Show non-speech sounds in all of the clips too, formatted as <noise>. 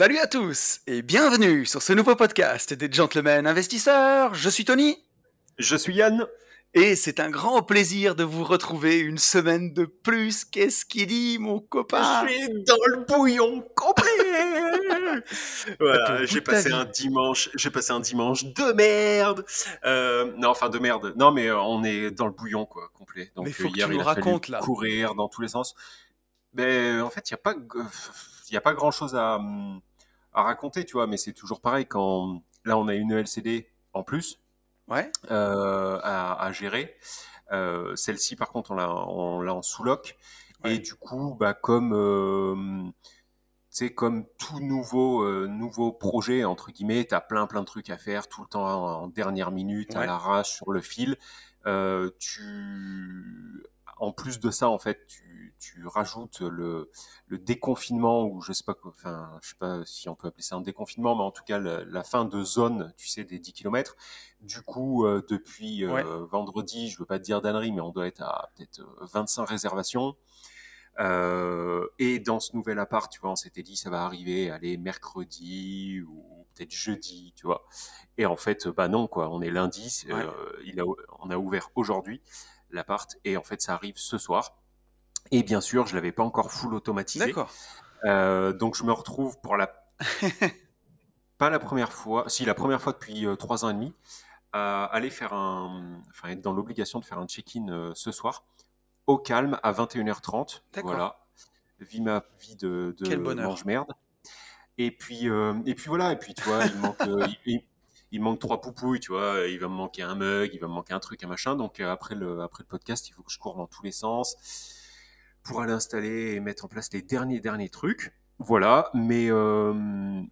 Salut à tous et bienvenue sur ce nouveau podcast des Gentlemen Investisseurs. Je suis Tony. Je suis Yann. Et c'est un grand plaisir de vous retrouver une semaine de plus. Qu'est-ce qu'il dit, mon copain? Je suis dans le bouillon complet. <laughs> voilà, j'ai passé un dimanche, j'ai passé un dimanche de merde. Euh, non, enfin de merde. Non, mais euh, on est dans le bouillon quoi, complet. Donc mais faut hier, que tu il a racontes, fallu courir dans tous les sens. Mais en fait, il y a pas, il y a pas grand chose à, à raconter, tu vois. Mais c'est toujours pareil quand là on a une LCD en plus ouais. euh, à, à, gérer. Euh, Celle-ci, par contre, on l'a, on en sous-loc. Ouais. Et du coup, bah, comme, euh, comme tout nouveau, euh, nouveau projet, entre guillemets, tu as plein, plein de trucs à faire tout le temps en, en dernière minute, ouais. à l'arrache, sur le fil. Tu, en plus de ça, en fait, tu, tu rajoutes le, le, déconfinement ou je sais pas, enfin, je sais pas si on peut appeler ça un déconfinement, mais en tout cas la, la fin de zone, tu sais, des 10 km. Du coup, euh, depuis euh, ouais. vendredi, je veux pas te dire d'annerie, mais on doit être à peut-être 25 réservations. Euh, et dans ce nouvel appart, tu vois, on s'était dit ça va arriver, aller mercredi ou peut-être jeudi, tu vois. Et en fait, bah non, quoi. On est lundi, ouais. euh, il a, on a ouvert aujourd'hui l'appart et en fait ça arrive ce soir. Et bien sûr, je l'avais pas encore full automatisé. D'accord. Euh, donc je me retrouve pour la <laughs> pas la première fois, si la première fois depuis euh, trois ans et demi, à aller faire un, enfin être dans l'obligation de faire un check-in euh, ce soir au calme à 21h30. Voilà. Vis ma vie de, de mange merde. Et puis euh, et puis voilà et puis tu vois il manque euh, <laughs> il, il manque trois poupouilles, tu vois, il va me manquer un mug, il va me manquer un truc, un machin. Donc après le après le podcast, il faut que je cours dans tous les sens pour aller installer et mettre en place les derniers derniers trucs. Voilà, mais euh,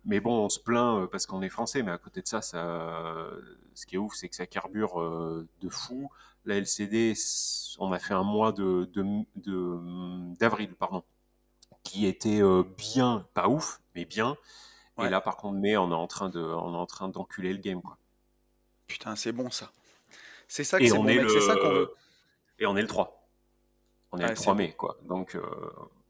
mais bon, on se plaint parce qu'on est français, mais à côté de ça, ça, ce qui est ouf, c'est que ça carbure euh, de fou. La LCD, on a fait un mois de de d'avril, pardon, qui était euh, bien, pas ouf, mais bien. Ouais. Et là, par contre, mai, on est en train de, on est en train d'enculer le game, quoi. Putain, c'est bon ça. C'est ça que c'est bon, le... c'est ça qu'on veut. Et on est le 3. On est le 3 mai, quoi. Donc, euh,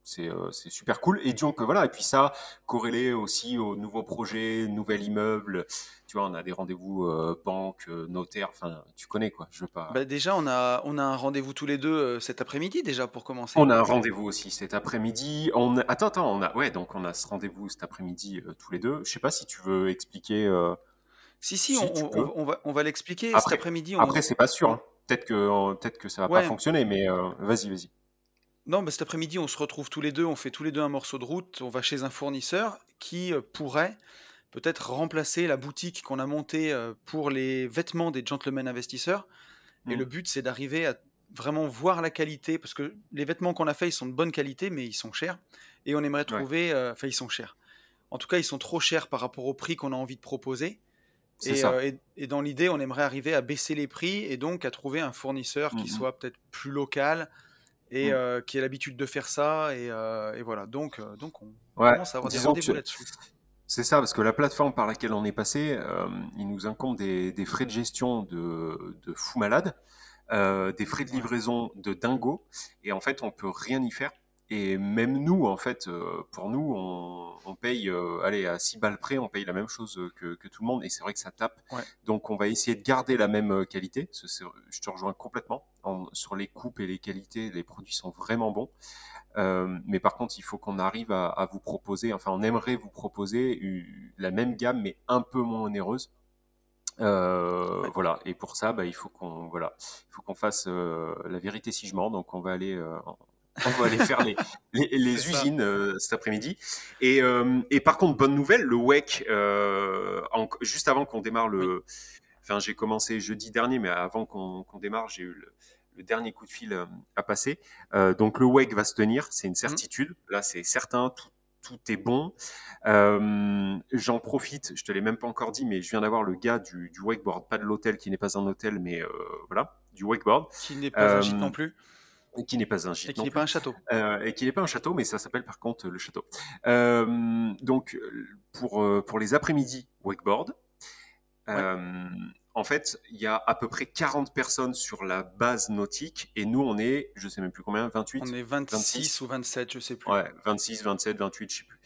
c'est euh, super cool. Et donc, voilà. Et puis ça, corrélé aussi au nouveau projet, nouvel immeuble. Tu vois, on a des rendez-vous euh, banque, euh, notaire. Enfin, tu connais, quoi. Je veux pas. Bah, déjà, on a, on a un rendez-vous tous les deux euh, cet après-midi, déjà, pour commencer. On a un rendez-vous aussi cet après-midi. On a... Attends, attends. On a... Ouais, donc on a ce rendez-vous cet après-midi tous les deux. Je sais pas si tu veux expliquer. Si, si, si on, on, on, va, on va l'expliquer cet après-midi. Après, c'est pas sûr. Hein. Peut-être que, peut que ça va ouais. pas fonctionner, mais vas-y, vas-y. Non, bah cet après-midi, on se retrouve tous les deux, on fait tous les deux un morceau de route, on va chez un fournisseur qui euh, pourrait peut-être remplacer la boutique qu'on a montée euh, pour les vêtements des gentlemen investisseurs. Mmh. Et le but, c'est d'arriver à vraiment voir la qualité, parce que les vêtements qu'on a fait, ils sont de bonne qualité, mais ils sont chers. Et on aimerait trouver, euh, enfin, euh, ils sont chers. En tout cas, ils sont trop chers par rapport au prix qu'on a envie de proposer. Et, euh, et, et, dans l'idée, on aimerait arriver à baisser les prix et donc à trouver un fournisseur mmh. qui soit peut-être plus local, et mmh. euh, qui a l'habitude de faire ça. Et, euh, et voilà, donc, donc on ouais. commence à avoir Disons des rendez-vous là-dessus. C'est ça, parce que la plateforme par laquelle on est passé, il nous incombe des, des, frais de gestion de, de fou malade, des frais de livraison de dingo, et en fait, on peut rien y faire. Et même nous, en fait, euh, pour nous, on, on paye, euh, allez, à 6 balles près, on paye la même chose que, que tout le monde, et c'est vrai que ça tape. Ouais. Donc, on va essayer de garder la même qualité. Je te rejoins complètement. En, sur les coupes et les qualités, les produits sont vraiment bons. Euh, mais par contre, il faut qu'on arrive à, à, vous proposer, enfin, on aimerait vous proposer une, la même gamme, mais un peu moins onéreuse. Euh, ouais. Voilà. Et pour ça, bah, il faut qu'on, voilà, il faut qu'on fasse euh, la vérité si je mens. Donc, on va aller euh, on va aller faire les, <laughs> les, les usines euh, cet après-midi. Et, euh, et, par contre, bonne nouvelle, le WEC, euh, en, juste avant qu'on démarre le... Enfin, j'ai commencé jeudi dernier, mais avant qu'on qu démarre, j'ai eu le, le dernier coup de fil euh, à passer. Euh, donc le wake va se tenir, c'est une Mmh. certitude. Là, c'est certain, tout, tout est bon. Euh, J'en profite, je te l'ai même pas encore dit, mais je viens d'avoir le gars du, du wakeboard, pas de l'hôtel qui n'est pas un hôtel, mais euh, voilà, du wakeboard, Qui n'est pas un gîte Euh, non plus, qui n'est pas un et gîte qui non n'est pas un château. Euh, et qui n'est pas un château, mais ça s'appelle par contre le château. Euh, donc, euh, pour, euh, pour les après-midi wakeboard, euh, en fait, il y a à peu près 40 personnes sur la base nautique, et nous, on est, je sais même plus combien, 28 On est 26 26. ou 27, je sais plus. Ouais, 26, 27, 28, je sais plus.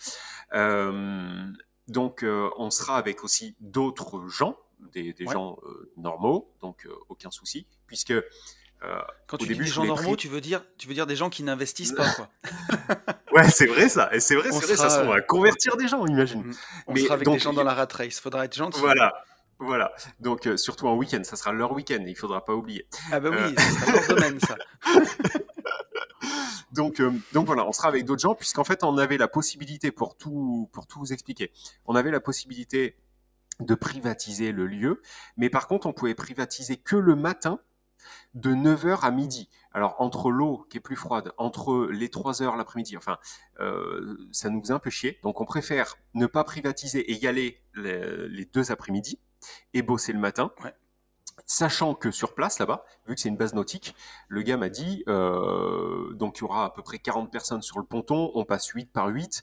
Euh, donc, euh, on sera avec aussi d'autres gens, des, des Ouais. gens euh, normaux, donc euh, aucun souci, puisque euh, Quand au tu dis début, des gens normaux, pris- tu veux dire, tu veux dire des gens qui n'investissent pas, quoi. <laughs> Ouais, c'est vrai ça, et c'est vrai, c'est vrai, ça sera, on euh, va convertir des gens, imagine. Mm. On Mais sera avec donc, des gens dans la rat race. Faudra être gentil. Voilà, voilà. Donc, euh, surtout en week-end, ça sera leur week-end, il faudra pas oublier. Ah bah Euh. oui, ça sera leur domaine, ça. <laughs> Donc, euh, donc voilà, on sera avec d'autres gens, puisqu'en fait, on avait la possibilité, pour tout, pour tout vous expliquer, on avait la possibilité de privatiser le lieu, mais par contre, on pouvait privatiser que le matin de 9h à midi. Alors, entre l'eau qui est plus froide, entre les 3 heures l'après-midi, enfin, euh, ça nous faisait un peu chier. Donc, on préfère ne pas privatiser et y aller les, les deux après-midi et bosser le matin. Ouais. Sachant que sur place, là-bas, vu que c'est une base nautique, le gars m'a dit, euh, donc il y aura à peu près 40 personnes sur le ponton, on passe 8 par 8,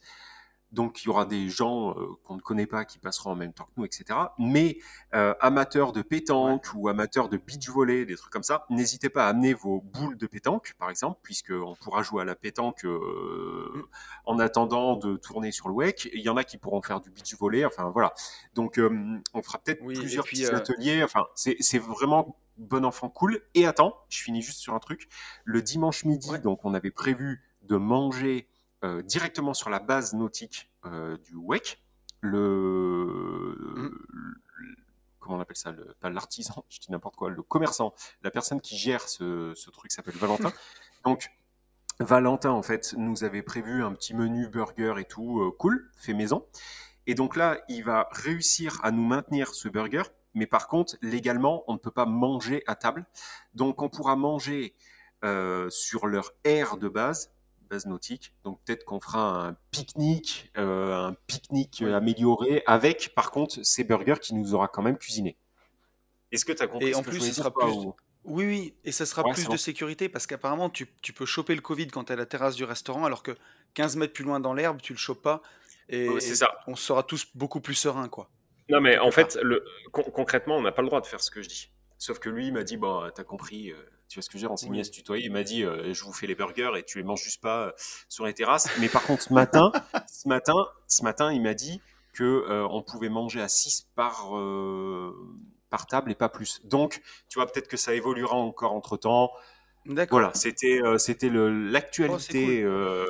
donc il y aura des gens euh, qu'on ne connaît pas qui passeront en même temps que nous, etc. Mais euh, amateurs de pétanque ou amateurs de beach volley, des trucs comme ça, n'hésitez pas à amener vos boules de pétanque, par exemple, puisqu'on pourra jouer à la pétanque euh, en attendant de tourner sur le wake. Il y en a qui pourront faire du beach volley, enfin voilà. Donc euh, on fera peut-être Oui, plusieurs puis, petits euh, ateliers, enfin c'est c'est vraiment bon enfant cool. Et attends, je finis juste sur un truc. Le dimanche midi, Ouais. donc on avait prévu de manger euh, directement sur la base nautique euh, du WEC. Le, Mm. le- comment on appelle ça le, Pas l'artisan, je dis n'importe quoi, le commerçant, la personne qui gère ce, ce truc s'appelle Valentin. <laughs> Donc Valentin, en fait, nous avait prévu un petit menu burger et tout, euh, cool, fait maison. Et donc là, il va réussir à nous maintenir ce burger, mais par contre, légalement, on ne peut pas manger à table. Donc on pourra manger euh, sur leur aire de base, base nautique. Donc peut-être qu'on fera un pique-nique, euh, un pique-nique Oui. amélioré avec, par contre, ces burgers qui nous aura quand même cuisiné. Est-ce que tu as compris Et ce en que plus, je ce dire sera plus- ou- Oui, oui, et ça sera Ouais, plus de bon. sécurité parce qu'apparemment, tu, tu peux choper le Covid quand tu es à la terrasse du restaurant, alors que 15 mètres plus loin dans l'herbe, tu le chopes pas. Et, Ouais, c'est et ça. on sera tous beaucoup plus sereins, quoi. Non, mais en fait, le, con- concrètement, on n'a pas le droit de faire ce que je dis. Sauf que lui, il m'a dit, bon, t'as compris, euh, tu vois ce que je veux dire, on s'est mis Oui. à se tutoyer. Il m'a dit, euh, je vous fais les burgers et tu les manges juste pas euh, sur les terrasses. <laughs> Mais par contre, ce matin, ce matin, ce matin, il m'a dit que euh, on pouvait manger à 6 par, par table et pas plus. Donc, tu vois, peut-être que ça évoluera encore entre temps. D'accord. Voilà, c'était euh, c'était Oh, l'actualité euh,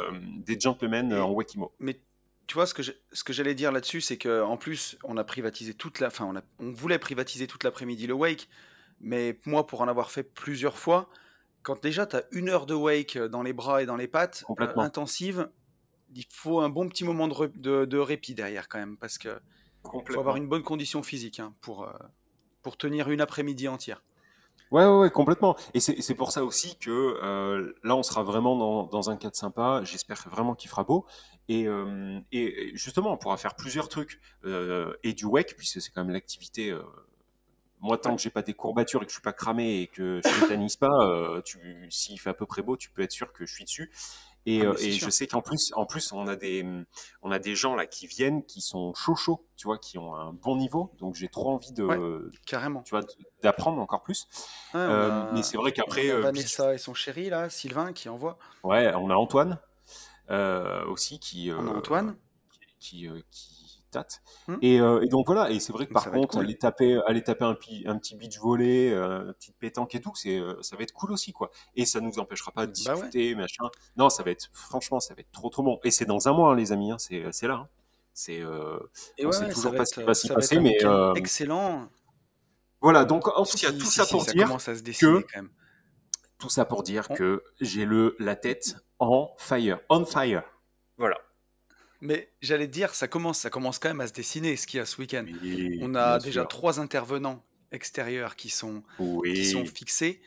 des gentlemen Et- en Wakimo. Mais tu vois, ce que je- ce que j'allais dire là-dessus, c'est qu'en plus, on a privatisé toute la. Enfin, on, a- on voulait privatiser toute l'après-midi le wake, mais moi, pour en avoir fait plusieurs fois, quand déjà tu as une heure de wake dans les bras et dans les pattes, euh, intensive, il faut un bon petit moment de, re- de- de répit derrière quand même, parce que faut avoir une bonne condition physique hein, pour, euh, pour tenir une après-midi entière. Ouais, ouais, ouais, complètement. Et c'est c'est pour ça aussi que euh, là, on sera vraiment dans, dans un cadre sympa. J'espère vraiment qu'il fera beau. Et, euh, et justement, on pourra faire plusieurs trucs. Euh, et du WEC, puisque c'est quand même l'activité. Moi, tant que j'ai pas des courbatures et que je suis pas cramé et que je tétanise <laughs> pas, euh, s'il fait à peu près beau, tu peux être sûr que je suis dessus. Et, Ah, euh, et je sais qu'en plus, en plus, on a des, on a des gens là qui viennent, qui sont chauds chauds, tu vois, qui ont un bon niveau. Donc j'ai trop envie de, Ouais. Carrément. tu vois, d'apprendre encore plus. Ouais, on Euh, a- mais c'est vrai qu'après, euh, Vanessa et son chéri, là, Sylvain, qui envoie. ouais, on a Antoine euh, aussi qui, On a Antoine. qui, qui Hmm. Et, euh, et donc voilà, et c'est vrai que par contre, cool. aller taper, aller taper un, pi- un petit beach volley, euh, une petite pétanque et tout, c'est, euh, ça va être cool aussi, quoi. Et ça nous empêchera pas de Bah ouais. discuter, machin. Non, ça va être, franchement, ça va être trop trop bon. Et c'est dans un mois, hein, les amis, hein, c'est, c'est là. hein. C'est, euh, Et on ouais, sait toujours pas ce qui va s'y passer, mais excellent. voilà. Donc en tout cas, tout ça pour dire que quand même. tout ça pour dire que j'ai le la tête en fire, on fire. Voilà. Mais j'allais te dire, ça commence, ça commence quand même à se dessiner ce qu'il y a ce week-end. Oui, On a déjà sûr. trois intervenants extérieurs qui sont, qui sont fixés.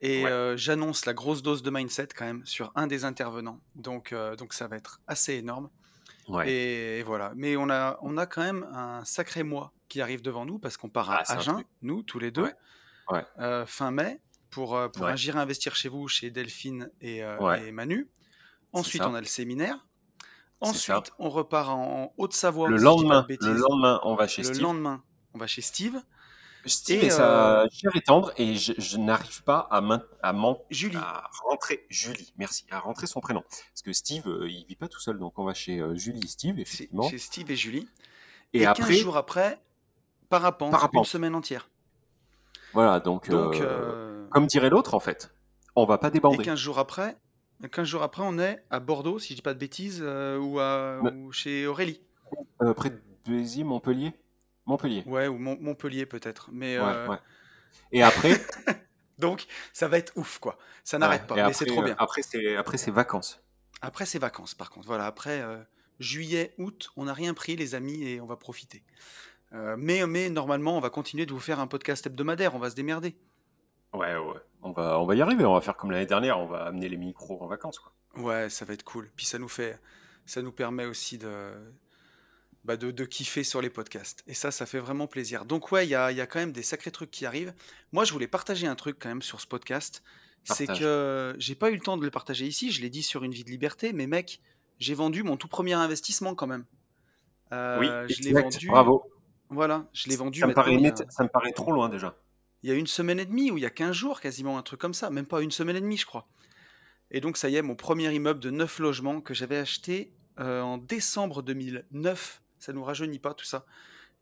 Et j'annonce la grosse dose de mindset quand même sur un des intervenants. Donc, donc ça va être assez énorme. Et, voilà. Mais on a, on a quand même un sacré mois qui arrive devant nous parce qu'on part à ah, Agen, nous, tous les deux, fin mai, pour, pour agir investir chez vous, chez Delphine et, et Manu. Ensuite, on a le séminaire. Ensuite, on repart en Haute-Savoie. Le lendemain, le lendemain, on va chez Steve. Le lendemain, on va chez Steve. Steve et, sa chère et tendre, et je, n'arrive pas à, à, Julie. à rentrer, Julie, merci, à rentrer son prénom. Parce que Steve, il euh, il vit pas tout seul, donc on va chez euh, Julie et Steve, effectivement. Chez Steve et Julie. Et, après, 15 jours après, parapente, parapente, une semaine entière. Voilà, donc, euh, comme dirait l'autre, en fait, on va pas débander. Et 15 jours après, 15 jours après, on est à Bordeaux, si je dis pas de bêtises, ou, à, chez Aurélie. près de Béziers, Montpellier Montpellier. Ouais, ou Montpellier peut-être. Mais euh, Et après <laughs> Donc, ça va être ouf, quoi. Ça n'arrête pas, mais c'est trop bien. Après, c'est après c'est vacances. Après, c'est vacances, par contre. Voilà, après euh, juillet, août, on n'a rien pris, les amis, et on va profiter. Euh, mais, mais normalement, on va continuer de vous faire un podcast hebdomadaire. On va se démerder. Ouais, ouais. On va, on va y arriver. On va faire comme l'année dernière. On va amener les micros en vacances, quoi. Ouais, ça va être cool. Puis ça nous fait, ça nous permet aussi de bah, de, kiffer sur les podcasts. Et ça, ça fait vraiment plaisir. Donc ouais, il y a, y a, quand même des sacrés trucs qui arrivent. Moi, je voulais partager un truc quand même sur ce podcast. C'est que j'ai pas eu le temps de le partager ici. Je l'ai dit sur une vie de liberté, mais mec, j'ai vendu mon tout premier investissement quand même. Euh, oui, je l'ai vendu. Bravo. Voilà, je l'ai vendu. Ça me, paraît ça me paraît trop loin déjà. Il y a une semaine et demie ou il y a 15 jours quasiment, un truc comme ça. Même pas une semaine et demie, je crois. Et donc, ça y est, mon premier immeuble de 9 logements que j'avais acheté euh, en décembre 2009 ça nous rajeunit pas tout ça.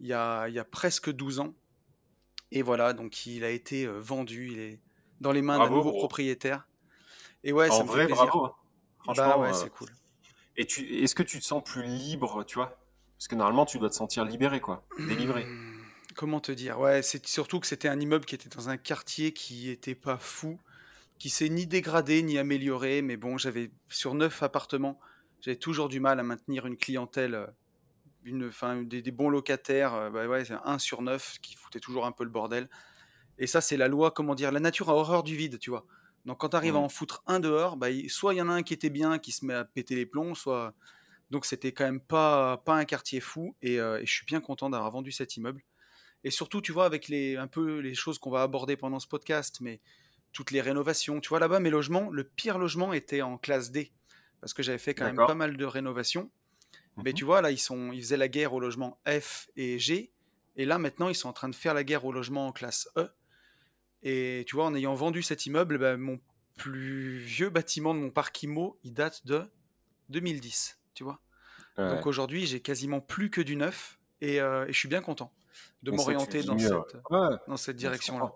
Il y a, il y a presque 12 ans. Et voilà, donc il a été euh, vendu, il est dans les mains d'un nouveau propriétaire. Et ouais, ça me vrai, fait plaisir. bravo. Hein. Bah Franchement, ouais, euh, c'est cool. Et tu, est-ce que tu te sens plus libre, tu vois? Parce que normalement, tu dois te sentir libéré, quoi, délivré. <clears throat> Comment te dire? Ouais, c'est surtout que c'était un immeuble qui était dans un quartier qui était pas fou, qui s'est ni dégradé ni amélioré. Mais bon, j'avais sur neuf appartements, j'avais toujours du mal à maintenir une clientèle euh, une, fin, des, bons locataires, euh, bah ouais, c'est un sur neuf qui foutait toujours un peu le bordel. Et ça, c'est la loi, comment dire, la nature a horreur du vide, tu vois. Donc quand tu arrives à en foutre un dehors, bah, soit il y en a un qui était bien, qui se met à péter les plombs, soit... Donc c'était quand même pas, pas un quartier fou, et, euh, je suis bien content d'avoir vendu cet immeuble. Et surtout, tu vois, avec les, un peu les choses qu'on va aborder pendant ce podcast, mais toutes les rénovations, tu vois, là-bas, mes logements, le pire logement était en classe D, parce que j'avais fait quand même pas mal de rénovations. Mais tu vois, là, ils, sont, ils faisaient la guerre au logement F et G. Et là, maintenant, ils sont en train de faire la guerre au logement en classe E. Et tu vois, en ayant vendu cet immeuble, bah, mon plus vieux bâtiment de mon parc IMO, il date de 2010. Tu vois Donc aujourd'hui, j'ai quasiment plus que du neuf. Euh, et, je suis bien content de m'orienter dans, cette, dans cette direction-là.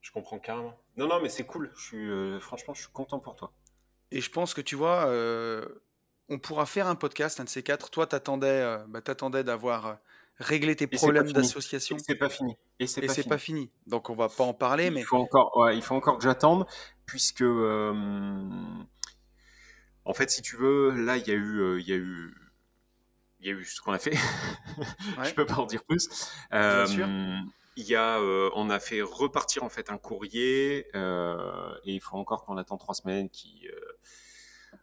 Je, comprends carrément. Non, non, mais c'est cool. Je suis, euh, franchement, je suis content pour toi. Et je pense que tu vois, euh, on pourra faire un podcast, un de ces quatre. Toi, t'attendais, euh, bah, attendais d'avoir euh, réglé tes problèmes d'association. Et c'est pas fini. Et c'est pas, fini. Donc on va pas en parler, il mais faut encore, il faut encore que j'attende, puisque euh, en fait, si tu veux, là, il y a eu, il y a eu, il y a eu ce qu'on a fait. <laughs> Je peux pas en dire plus. Il y a, on a fait repartir en fait un courrier, et il faut encore qu'on attend trois semaines qui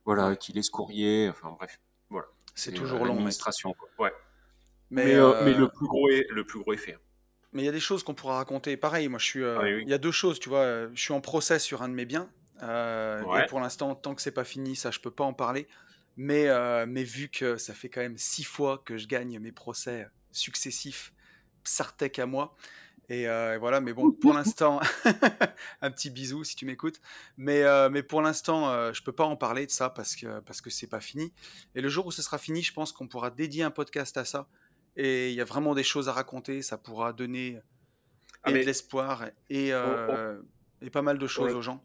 voilà, qu'il laisse courrier, enfin bref, voilà. C'est toujours long. L'administration, Ouais. Mais, euh, euh, mais, le plus gros est, le plus gros est fait. Mais il y a des choses qu'on pourra raconter. Pareil, moi je suis. Euh, ah il y a deux choses, tu vois. Je suis en procès sur un de mes biens. Et pour l'instant, tant que c'est pas fini, ça je peux pas en parler. Mais, mais vu que ça fait quand même six fois que je gagne mes procès successifs, Psartec à moi, euh, et, voilà, mais bon, pour <laughs> l'instant, <laughs> un petit bisou si tu m'écoutes. Mais, euh, mais pour l'instant, euh, je peux pas en parler de ça parce que parce que c'est pas fini. Et le jour où ce sera fini, je pense qu'on pourra dédier un podcast à ça. Et il y a vraiment des choses à raconter. Ça pourra donner ah, de l'espoir et, et pas mal de choses aux gens.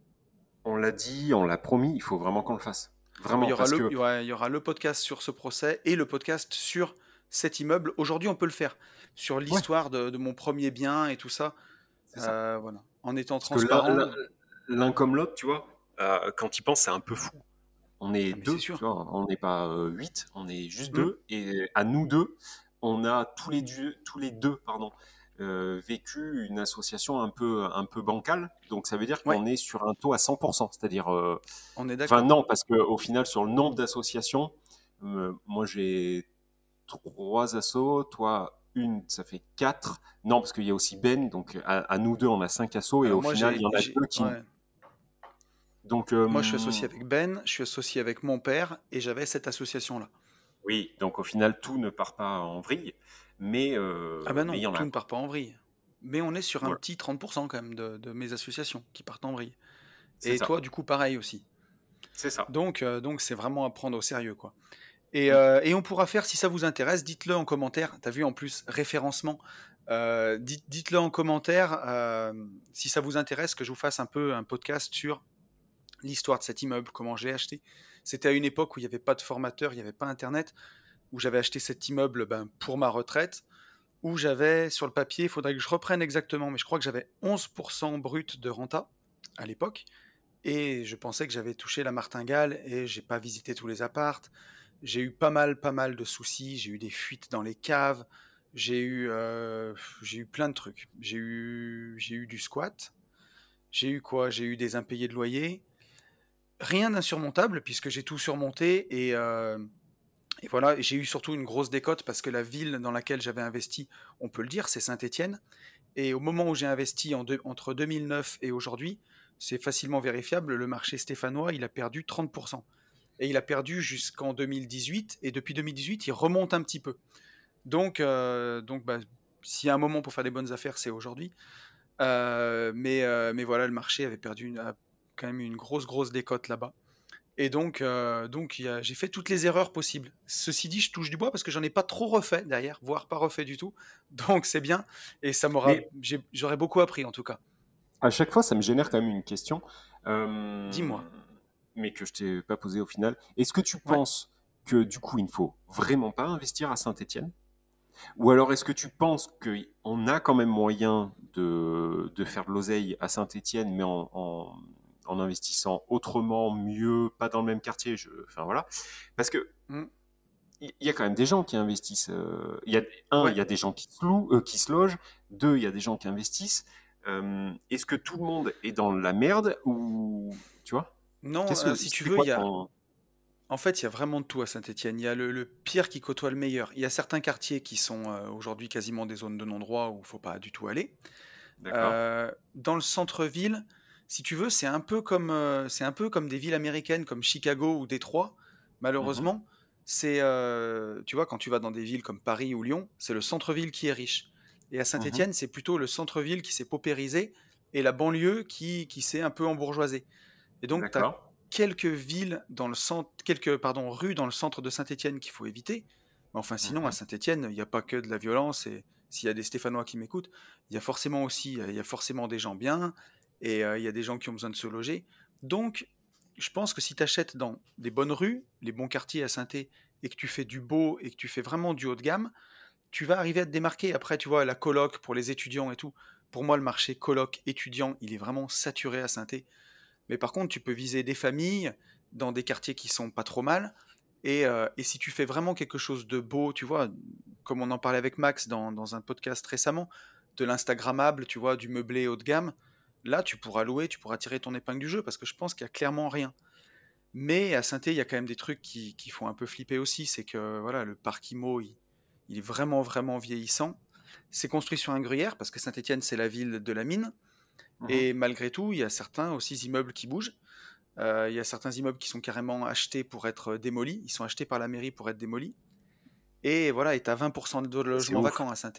On l'a dit, on l'a promis. Il faut vraiment qu'on le fasse. Vraiment. Il y, aura le, il y aura le podcast sur ce procès et le podcast sur cet immeuble. Aujourd'hui, on peut le faire sur l'histoire de, mon premier bien et tout ça. Euh, voilà. En étant transparent. L'un comme l'autre, tu vois, euh, quand il pense, c'est un peu fou. On est ah, deux, tu vois, on n'est pas euh, huit, on est juste mmh. deux. Et à nous deux, on a tous les deux, tous les deux pardon, euh, vécu une association un peu, un peu bancale. Donc ça veut dire qu'on est sur un taux à 100%. C'est-à-dire. on est d'accord. Enfin, non, parce qu'au final, sur le nombre d'associations, moi j'ai trois assos, toi une, ça fait quatre. Non, parce qu'il y a aussi Ben, donc à, nous deux, on a cinq assos, et au final, il y en a deux qui. Donc, Moi, je suis associé avec Ben, je suis associé avec mon père, et j'avais cette association-là. Oui, donc au final, tout ne part pas en vrille, mais. Euh, ah ben non, y en tout ne part pas en vrille. Mais on est sur un petit 30% quand même de, mes associations qui partent en vrille. Et toi, du coup, pareil aussi. C'est ça. Donc, euh, donc c'est vraiment à prendre au sérieux, quoi. Et, euh, et, on pourra faire, si ça vous intéresse, dites-le en commentaire. Tu as vu en plus, référencement. dites, dites-le en commentaire si ça vous intéresse que je vous fasse un peu un podcast sur l'histoire de cet immeuble, comment je l'ai acheté. C'était à une époque où il n'y avait pas de formateur, il n'y avait pas Internet, où j'avais acheté cet immeuble ben, pour ma retraite, où j'avais sur le papier, il faudrait que je reprenne exactement, mais je crois que j'avais 11% brut de renta à l'époque, et je pensais que j'avais touché la martingale, et j'ai pas visité tous les appartes. J'ai eu pas mal, pas mal de soucis, j'ai eu des fuites dans les caves, j'ai eu, euh, j'ai eu plein de trucs. J'ai eu, j'ai eu du squat, j'ai eu quoi? J'ai eu des impayés de loyer, rien d'insurmontable puisque j'ai tout surmonté et, euh, et voilà, j'ai eu surtout une grosse décote parce que la ville dans laquelle j'avais investi, on peut le dire, c'est Saint-Étienne. Et au moment où j'ai investi en entre 2009 et aujourd'hui, c'est facilement vérifiable, le marché stéphanois, il a perdu 30%. Et il a perdu jusqu'en 2018, et depuis 2018, il remonte un petit peu. Donc, euh, bah, s'il y a un moment pour faire des bonnes affaires, c'est aujourd'hui. Euh, mais, mais voilà, le marché avait perdu quand même une grosse, grosse décote là-bas. Et donc, euh, donc j'ai fait toutes les erreurs possibles. Ceci dit, je touche du bois parce que j'en ai pas trop refait derrière, voire pas refait du tout. Donc c'est bien. Et ça m'aura, j'aurais beaucoup appris en tout cas. À chaque fois, ça me génère quand même une question. Euh, Dis-moi. Mais que je t'ai pas posé au final. Est-ce que tu penses que du coup, il ne faut vraiment pas investir à Saint-Étienne? Ou alors est-ce que tu penses qu'on a quand même moyen de, de faire de l'oseille à Saint-Étienne, mais en en investissant autrement, mieux, pas dans le même quartier. Je, enfin voilà, parce que mm. il y a quand même des gens qui investissent. Euh, il y a un, il y a des gens qui se louent, euh, qui se logent. Deux, il y a des gens qui investissent. Euh, est-ce que tout le monde est dans la merde ou tu vois? Non, si tu veux, il y a. En fait, il y a vraiment de tout à Saint-Etienne. Il y a le, pire qui côtoie le meilleur. Il y a certains quartiers qui sont aujourd'hui quasiment des zones de non-droit où il ne faut pas du tout aller. dans le centre-ville, si tu veux, c'est un peu comme euh, c'est un peu comme des villes américaines comme Chicago ou Détroit. Malheureusement, mmh c'est euh, tu vois quand tu vas dans des villes comme Paris ou Lyon, c'est le centre-ville qui est riche. Et à mmh Saint-Étienne, c'est plutôt le centre-ville qui s'est paupérisé et la banlieue qui, qui s'est un peu embourgeoisée. Et donc, tu as quelques villes dans le centre, quelques pardon, rues dans le centre de Saint-Étienne qu'il faut éviter. Mais enfin, sinon, à mmh Saint-Étienne, il n'y a pas que de la violence. Et s'il y a des Stéphanois qui m'écoutent, il y a forcément aussi, il y a forcément des gens bien et il y a des gens qui ont besoin de se loger. Donc, je pense que si tu achètes dans des bonnes rues, les bons quartiers à saint et que tu fais du beau et que tu fais vraiment du haut de gamme, tu vas arriver à te démarquer. Après, tu vois, la coloc pour les étudiants et tout. Pour moi, le marché coloc étudiant, il est vraiment saturé à saint Mais par contre, tu peux viser des familles dans des quartiers qui sont pas trop mal. Et, et, si tu fais vraiment quelque chose de beau, tu vois, comme on en parlait avec Max dans, dans un podcast récemment, de l'instagrammable, tu vois, du meublé haut de gamme, là, tu pourras louer, tu pourras tirer ton épingle du jeu, parce que je pense qu'il y a clairement rien. Mais à saint il y a quand même des trucs qui, font un peu flipper aussi. C'est que voilà, le parc IMO, il, est vraiment, vraiment vieillissant. C'est construit sur un gruyère, parce que Saint-Etienne, c'est la ville de la mine. Mmh Et malgré tout, il y a certains aussi immeubles qui bougent. Euh, il y a certains immeubles qui sont carrément achetés pour être démolis. Ils sont achetés par la mairie pour être démolis. Et voilà, et tu as 20% de logements vacants à saint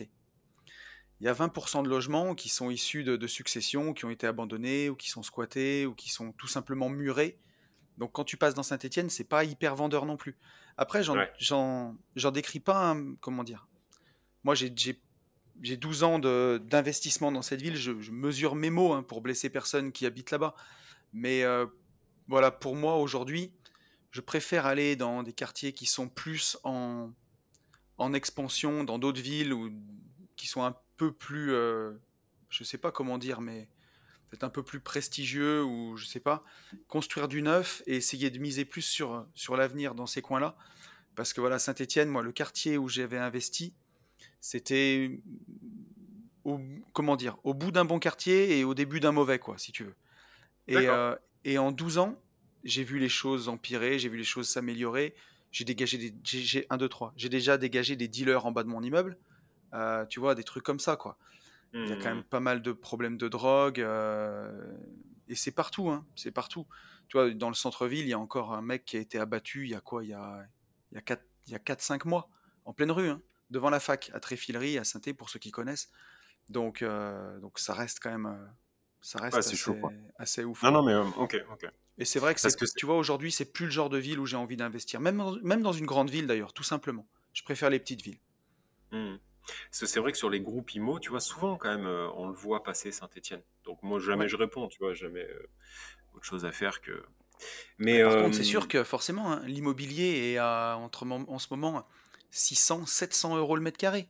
il y a 20% de logements qui sont issus de, successions, qui ont été abandonnés, ou qui sont squattés, ou qui sont tout simplement murés. Donc quand tu passes dans Saint-Etienne, c'est pas hyper vendeur non plus. Après, j'en décris pas, comment dire. Moi, j'ai 12 ans d'investissement dans cette ville, je, mesure mes mots hein, pour blesser personne qui habite là-bas. Mais euh, voilà, pour moi, aujourd'hui, je préfère aller dans des quartiers qui sont plus en, en expansion, dans d'autres villes, ou qui sont un peu plus, je euh, je sais pas comment dire, mais peut-être un peu plus prestigieux ou je sais pas, construire du neuf et essayer de miser plus sur, sur l'avenir dans ces coins-là. Parce que voilà, Saint-Etienne, moi, le quartier où j'avais investi, C'était au, comment dire, au bout d'un bon quartier et au début d'un mauvais, quoi, si tu veux. Et, euh, et en 12 ans, j'ai vu les choses empirer, j'ai vu les choses s'améliorer. J'ai dégagé des. J'ai, j'ai- un, deux, trois. J'ai déjà dégagé des dealers en bas de mon immeuble. Euh, tu vois, des trucs comme ça, quoi. Il y a quand même Hmm. pas mal de problèmes de drogue. euh, et c'est partout, hein. C'est partout. Tu vois, dans le centre-ville, il y a encore un mec qui a été abattu il y a quoi Il y a, il y a 4, il y a 4-5 mois, en pleine rue, hein, devant la fac, à Tréfilerie, à saint pour ceux qui connaissent. Donc, euh, donc ça reste quand même. ça Ouais, reste chaud, assez, quoi. assez ouf, Non, non, mais euh, ok, ok. Et c'est vrai que Parce que tu vois, aujourd'hui, c'est plus le genre de ville où j'ai envie d'investir. Même dans, même dans une grande ville, d'ailleurs, tout simplement. Je préfère les petites villes. Hmm. Parce que c'est vrai que sur les groupes IMO, tu vois, souvent quand même, euh, on le voit passer Saint-Étienne. Donc moi, jamais Ouais. je réponds, tu vois, jamais euh, autre chose à faire que. Mais Par euh, contre, c'est sûr que forcément, hein, l'immobilier est à, entre, en ce moment 600, 700 euros le mètre carré.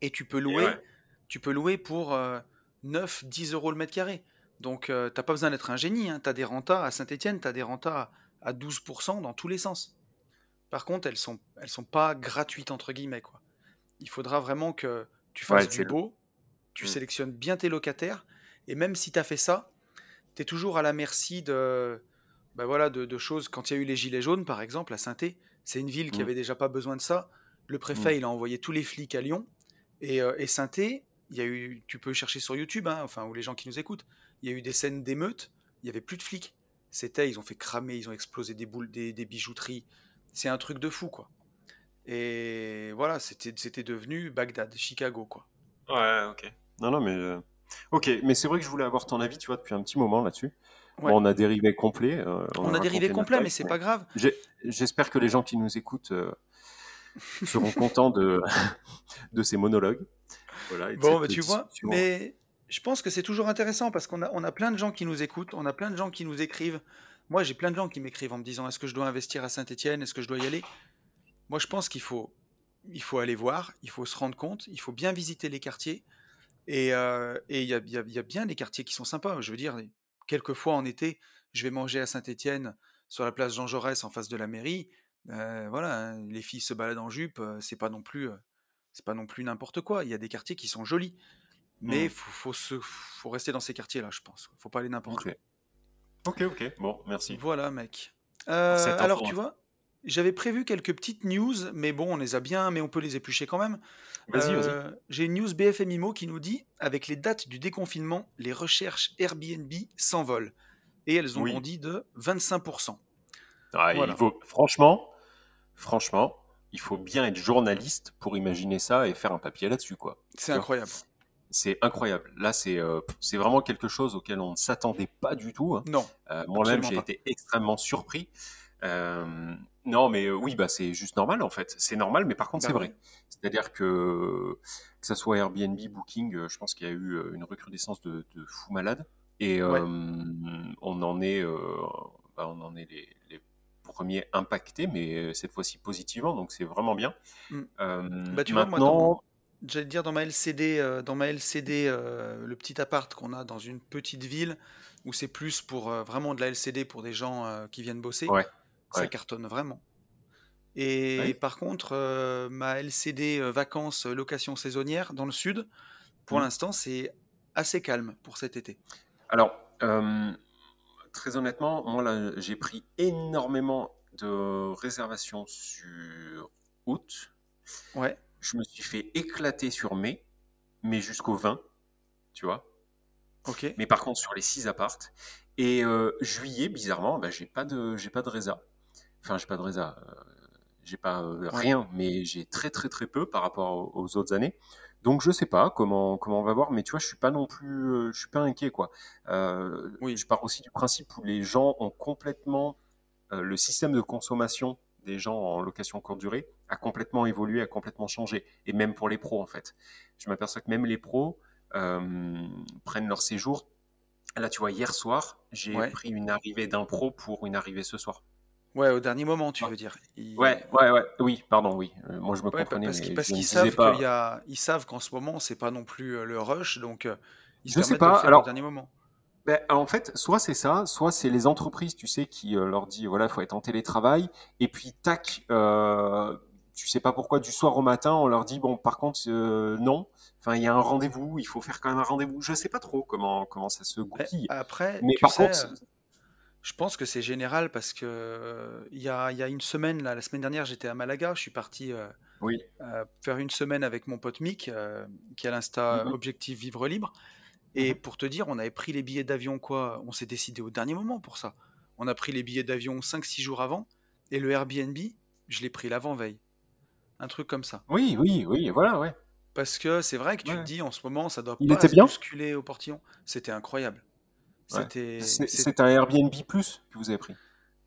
Et tu peux louer, ouais, tu peux louer pour euh, 9, 10 euros le mètre carré. Donc, euh, t'as pas besoin d'être un génie. Hein. Tu as des rentas à Saint-Etienne, tu as des rentas à, à 12% dans tous les sens. Par contre, elles sont, elles sont pas gratuites, entre guillemets. Quoi. Il faudra vraiment que tu ouais, fasses du beau, tu Hmm. sélectionnes bien tes locataires. Et même si tu as fait ça, tu es toujours à la merci de, bah voilà, de, de choses. Quand il y a eu les Gilets jaunes, par exemple, à saint c'est une ville qui Hmm. avait déjà pas besoin de ça. Le préfet, il a envoyé tous les flics à Lyon. Et, euh, et saint il y a eu, tu peux chercher sur YouTube, hein, enfin, ou les gens qui nous écoutent, il y a eu des scènes d'émeutes, il y avait plus de flics. C'était, ils ont fait cramer, ils ont explosé des boules, des, des bijouteries. C'est un truc de fou, quoi. Et voilà, c'était c'était devenu Bagdad, Chicago, quoi. Ouais, ok. Non, non, mais. euh, Ok, mais c'est vrai que je voulais avoir ton avis, tu vois, depuis un petit moment là-dessus. Ouais. Bon, on a dérivé complet, euh, on On a a dérivé complet, mais life, c'est mais pas grave. j'espère que les gens qui nous écoutent euh, <laughs> seront contents de, <laughs> de ces monologues. Voilà, et Bon, bah, tu vois, mais je pense que c'est toujours intéressant parce qu'on a, on a plein de gens qui nous écoutent, on a plein de gens qui nous écrivent. Moi, j'ai plein de gens qui m'écrivent en me disant est-ce que je dois investir à Saint-Étienne? Est-ce que je dois y aller? Moi, je pense qu'il faut, il faut aller voir, il faut se rendre compte, il faut bien visiter les quartiers. Et euh, et il y a, il y a- il y a bien des quartiers qui sont sympas. Je veux dire, quelquefois en été, je vais manger à Saint-Étienne sur la place Jean Jaurès en face de la mairie. Euh, voilà, hein, les filles se baladent en jupe, euh, c'est pas non plus, c'est pas non plus n'importe quoi. Il y a des quartiers qui sont jolis. Mais Hmm. faut, faut, se, faut rester dans ces quartiers-là, je pense. Faut pas aller n'importe Ok, ok, ok. Bon, où. merci Voilà, mec. Euh, alors, tu information. vois, j'avais prévu quelques petites news, mais bon, on les a bien, mais on peut les éplucher quand même. Vas-y, vas-y. Euh, J'ai une news BFM IMO qui nous dit avec les dates du déconfinement, les recherches Airbnb s'envolent. Et elles ont Oui. bondi de 25%. Ah, il faut, franchement, franchement, il faut bien être journaliste pour imaginer ça et faire un papier là-dessus, quoi. C'est incroyable. C'est incroyable. Là, c'est euh, c'est vraiment quelque chose auquel on ne s'attendait pas du tout. hein. Non, Euh, Moi-même, j'ai été extrêmement surpris. Euh, non, mais euh, oui, bah, c'est juste normal en fait. C'est normal, mais par contre, Bah c'est ouais. vrai. C'est-à-dire que que ça soit Airbnb, Booking, euh, je pense qu'il y a eu euh, une recrudescence de, de fous malades. Et Ouais. on en est, bah, on en est les, les premiers impactés, mais cette fois-ci positivement, donc c'est vraiment bien. Mm. Bah, tu vois, moi, maintenant, j'allais dire dans ma LCD, dans ma LCD, le petit appart qu'on a dans une petite ville où c'est plus pour vraiment de la LCD pour des gens qui viennent bosser, ouais, ça ouais, cartonne vraiment. Et ouais. par contre, euh, ma LCD euh, vacances euh, location saisonnière dans le sud, pour Mm. l'instant, c'est assez calme pour cet été. Alors, euh, très honnêtement, moi là, j'ai pris énormément de réservations sur août. Ouais, Je me suis fait éclater sur mai, mais jusqu'au 20, tu vois. ok. Mais par contre, sur les 6 appartes. Et euh, juillet, bizarrement, bah, j'ai pas de, j'ai pas de résa. Enfin, j'ai pas de résa. euh, j'ai pas euh, rien, mais j'ai très très très peu par rapport aux, autres années. Donc je sais pas comment comment on va voir, mais tu vois, je suis pas non plus, euh, je suis pas inquiet quoi. Euh, oui, je pars aussi du principe où les gens ont complètement euh, le système de consommation des gens en location courte durée a complètement évolué, a complètement changé, et même pour les pros en fait. Je m'aperçois que même les pros euh, prennent leur séjour. Là, tu vois, hier soir, j'ai ouais. pris une arrivée d'un pro pour une arrivée ce soir. Ouais, au dernier moment, tu veux dire. Ils- ouais, ouais, ouais. oui, pardon, oui. Euh, moi, je me Ouais, comprenais, parce qu'ils mais parce je ne qu'ils disais savent qu'il y pas. a, ils savent qu'en ce moment, c'est pas non plus euh, le rush, donc euh, ils Je sais permettent de le pas. faire au Alors, dernier moment. Ben, en fait, soit c'est ça, soit c'est les entreprises, tu sais, qui euh, leur dit voilà, faut être en télétravail, et puis tac, euh, tu sais pas pourquoi du soir au matin on leur dit bon par contre euh, non enfin il y a un rendez-vous il faut faire quand même un rendez-vous je sais pas trop comment comment ça se goupille Après, mais tu par sais, contre je pense que c'est général parce que euh, il y a, il y a une semaine, là, la semaine dernière, j'étais à Malaga. Je suis parti euh, oui euh, faire une semaine avec mon pote Mick, euh, qui a l'Insta Mhm, Objectif Vivre Libre. Et mhm. pour te dire, on avait pris les billets d'avion, quoi. On s'est décidé au dernier moment pour ça. On a pris les billets d'avion cinq six jours avant. Et le Airbnb, je l'ai pris l'avant-veille. Un truc comme ça. oui oui oui voilà ouais Parce que c'est vrai que tu te ouais dis, en ce moment, ça doit il pas était se bien bousculer au portillon. C'était incroyable. Ouais C'était, c'est un Airbnb plus que vous avez pris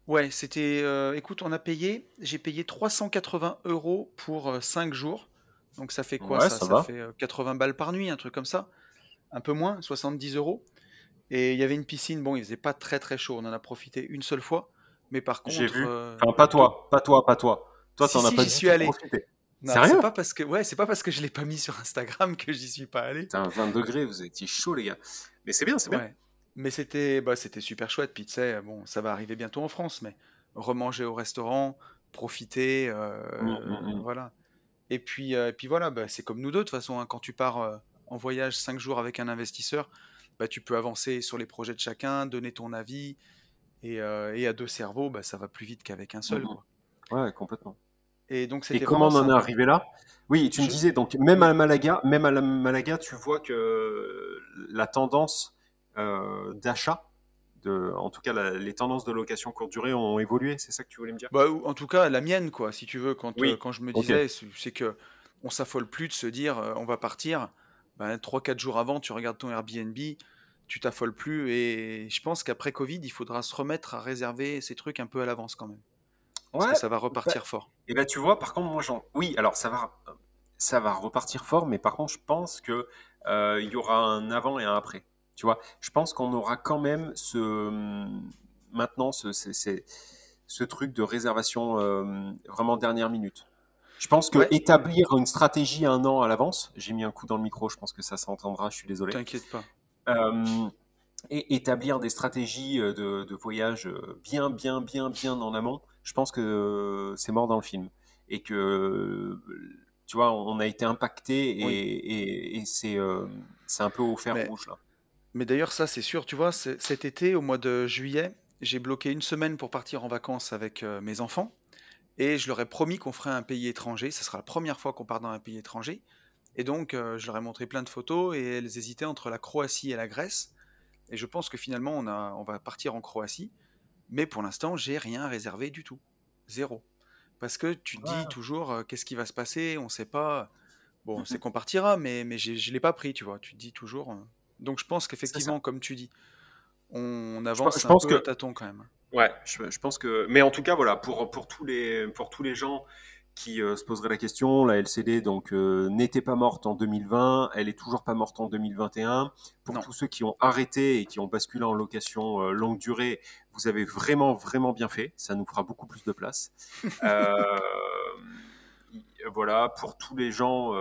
ouais, c'était. euh, écoute, on a payé. J'ai payé 380 euros pour euh, 5 jours. Donc ça fait quoi? Ouais ça? ça Ça va fait euh, 80 balles par nuit, un truc comme ça. Un peu moins, 70 euros. Et il y avait une piscine. Bon, il faisait pas très très chaud. On en a profité une seule fois. Mais par j'ai contre, vu euh, enfin pas to- toi pas toi pas toi toi si t'en as pas suis allé. profité Non, c'est sérieux? pas parce que ouais, c'est pas parce que je l'ai pas mis sur Instagram que j'y suis pas allé. Putain, 20 degrés vous étiez chaud les gars mais c'est bien c'est bien Ouais. Mais c'était bah, c'était super chouette. Puis tu sais, bon, ça va arriver bientôt en France, mais remanger au restaurant, profiter, euh, mm, mm. voilà. Et puis, euh, et puis voilà, bah, c'est comme nous deux, de toute façon, hein, quand tu pars euh, en voyage cinq jours avec un investisseur, bah, tu peux avancer sur les projets de chacun, donner ton avis, et, et à deux cerveaux, bah, ça va plus vite qu'avec un seul, mm. quoi. ouais complètement Et donc Et comment on en est arrivé là? Oui, tu me disais, donc même à Malaga, même à la Malaga, tu vois que la tendance euh, d'achat, de, en tout cas la- les tendances de location courte durée ont évolué, c'est ça que tu voulais me dire? Bah, en tout cas, la mienne, quoi, si tu veux, quand, euh, quand je me disais, c'est c'est que on s'affole plus de se dire, euh, on va partir, ben, 3-4 jours avant, tu regardes ton Airbnb, tu t'affoles plus, et je pense qu'après Covid, il faudra se remettre à réserver ces trucs un peu à l'avance quand même, parce que ça va bah, repartir fort. et ben tu vois, par contre, moi j'en. Oui, alors ça va, ça va repartir fort, mais par contre, je pense que euh, il y aura un avant et un après. Tu vois, je pense qu'on aura quand même ce maintenant ce, ce, ce- ce truc de réservation euh, vraiment dernière minute. Je pense que Ouais, établir une stratégie un an à l'avance, j'ai mis un coup dans le micro, je pense que ça s'entendra, je suis désolé. t'inquiète pas. Euh, et établir des stratégies euh, de, de voyage euh, bien, bien, bien, bien en amont, je pense que c'est mort dans le film. Et que, tu vois, on a été impacté Oui, et, et, et c'est euh, un peu au fer mais, rouge là. Mais d'ailleurs, ça, c'est sûr, tu vois, cet été, au mois de juillet, j'ai bloqué une semaine pour partir en vacances avec euh, mes enfants. Et je leur ai promis qu'on ferait un pays étranger. Ce sera la première fois qu'on part dans un pays étranger. Et donc, euh, je leur ai montré plein de photos et elles hésitaient entre la Croatie et la Grèce. Et je pense que finalement, on, a, on va partir en Croatie. Mais pour l'instant, j'ai rien réservé du tout. Zéro. Parce que tu te dis toujours, euh, qu'est-ce qui va se passer? On sait pas. Bon, c'est Mhm. qu'on partira, mais, mais je ne l'ai pas pris, tu vois. Tu te dis toujours. Donc, je pense qu'effectivement, comme tu dis, on Je, avance je un pense peu à que tâtons quand même. Ouais, je, je pense que. Mais en tout cas, voilà, pour, pour, tous, les, pour tous les gens qui euh, se poseraient la question, la LCD donc euh, n'était pas morte en 2020, elle est toujours pas morte en 2021. Pour Non. tous ceux qui ont arrêté et qui ont basculé en location euh, longue durée, vous avez vraiment, vraiment bien fait. Ça nous fera beaucoup plus de place. <laughs> Voilà, pour tous les gens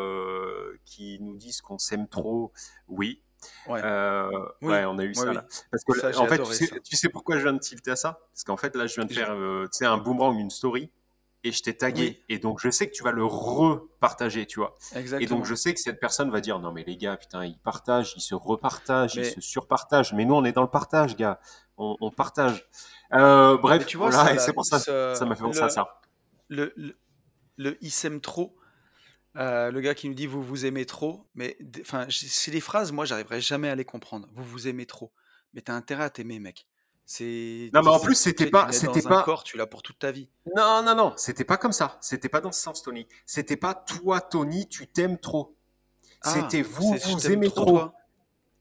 qui nous disent qu'on s'aime trop, oui. Ouais. Euh, Oui. ouais, on a eu Oui, ça oui. là. Parce que Ça, là, j'ai en fait, tu sais, ça. tu sais pourquoi je viens de tilter à ça? Parce qu'en fait, là, je viens de faire, euh, un boomerang, une story, et je t'ai tagué. Et donc, je sais que tu vas le repartager, tu vois. Et donc, exactement. je sais que cette personne va dire, non, mais les gars, putain, ils partagent, ils se repartagent, ils se surpartagent. Mais nous, on est dans le partage, gars. On, on partage. Euh, Mais bref, tu vois, voilà, c'est pour ça, ça m'a fait penser à le, ça. le, le, le il s'aime trop, euh, le gars qui nous dit vous vous aimez trop, mais enfin, c'est des phrases, moi, j'arriverai jamais à les comprendre. Vous vous aimez trop. Mais t'as intérêt à t'aimer, mec. C'est, Non, mais en plus, c'était pas, c'était pas, corps, tu l'as pour toute ta vie. non, non, non, c'était pas comme ça. C'était pas dans ce sens, Tony. C'était pas toi, Tony, tu t'aimes trop. Ah, C'était vous, vous aimez trop, trop.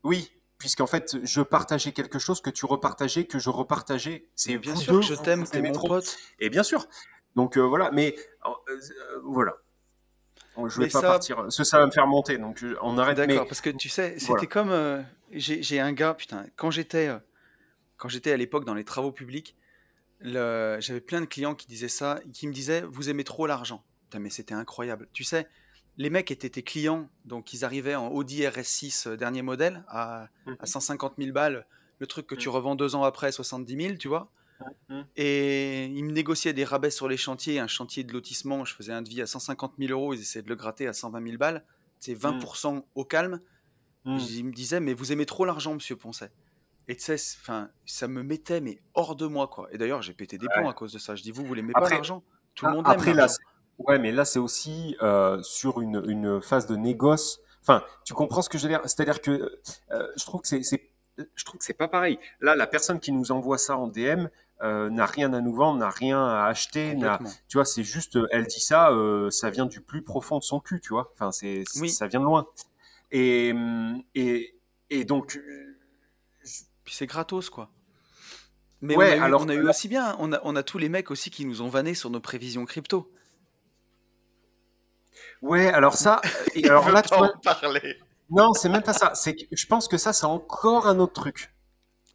Oui, puisqu'en fait, je partageais quelque chose que tu repartageais, que je repartageais. C'est bien sûr deux, que je t'aime, t'es mon trop. pote. Et bien sûr. Donc euh, voilà, mais euh, voilà. Je vais Mais pas ça, partir. Ça va me faire monter, donc euh, on arrête. d'accord, Mais parce que tu sais, voilà. c'était comme, euh, j'ai un gars, putain, quand j'étais, euh, quand j'étais à l'époque dans les travaux publics, le- j'avais plein de clients qui disaient ça, qui me disaient vous aimez trop l'argent. Putain, mais c'était incroyable. Tu sais, les mecs étaient tes clients, donc ils arrivaient en Audi RS6 euh, dernier modèle à, à Mhm, 150 000 balles, le truc que tu mhm, revends deux ans après 70 000, tu vois. Mmh. Et ils me négociaient des rabais sur les chantiers. Un chantier de lotissement, je faisais un devis à 150 000 euros, ils essayaient de le gratter à 120 000 balles. C'est 20% au calme. Mmh. Ils me disaient, mais vous aimez trop l'argent, monsieur Poncet. Et tu sais, ça me mettait mais hors de moi, quoi. Et d'ailleurs, j'ai pété des plombs à cause de ça. Je dis, vous, vous l'aimez pas l'argent? Tout le monde Après, aime là, ouais, mais là, c'est aussi euh, sur une, une phase de négoce. Enfin, tu comprends ce que je veux dire? C'est-à-dire que euh, je trouve que c'est, je trouve que c'est pas pareil. Là, la personne qui nous envoie ça en DM n'a rien à nous vendre, n'a rien à acheter, tu vois, c'est juste, euh, elle dit ça, euh, ça vient du plus profond de son cul, tu vois. Enfin, c'est, Oui. ça vient de loin. Et, et, et donc, euh, Puis c'est gratos, quoi. Mais Ouais, on a eu, alors on a eu aussi bien, on a, on a tous les mecs aussi qui nous ont vanné sur nos prévisions crypto. ouais, alors ça, <laughs> et alors là, tu vois, parler. non, c'est même pas ça. C'est que je pense que ça, c'est encore un autre truc.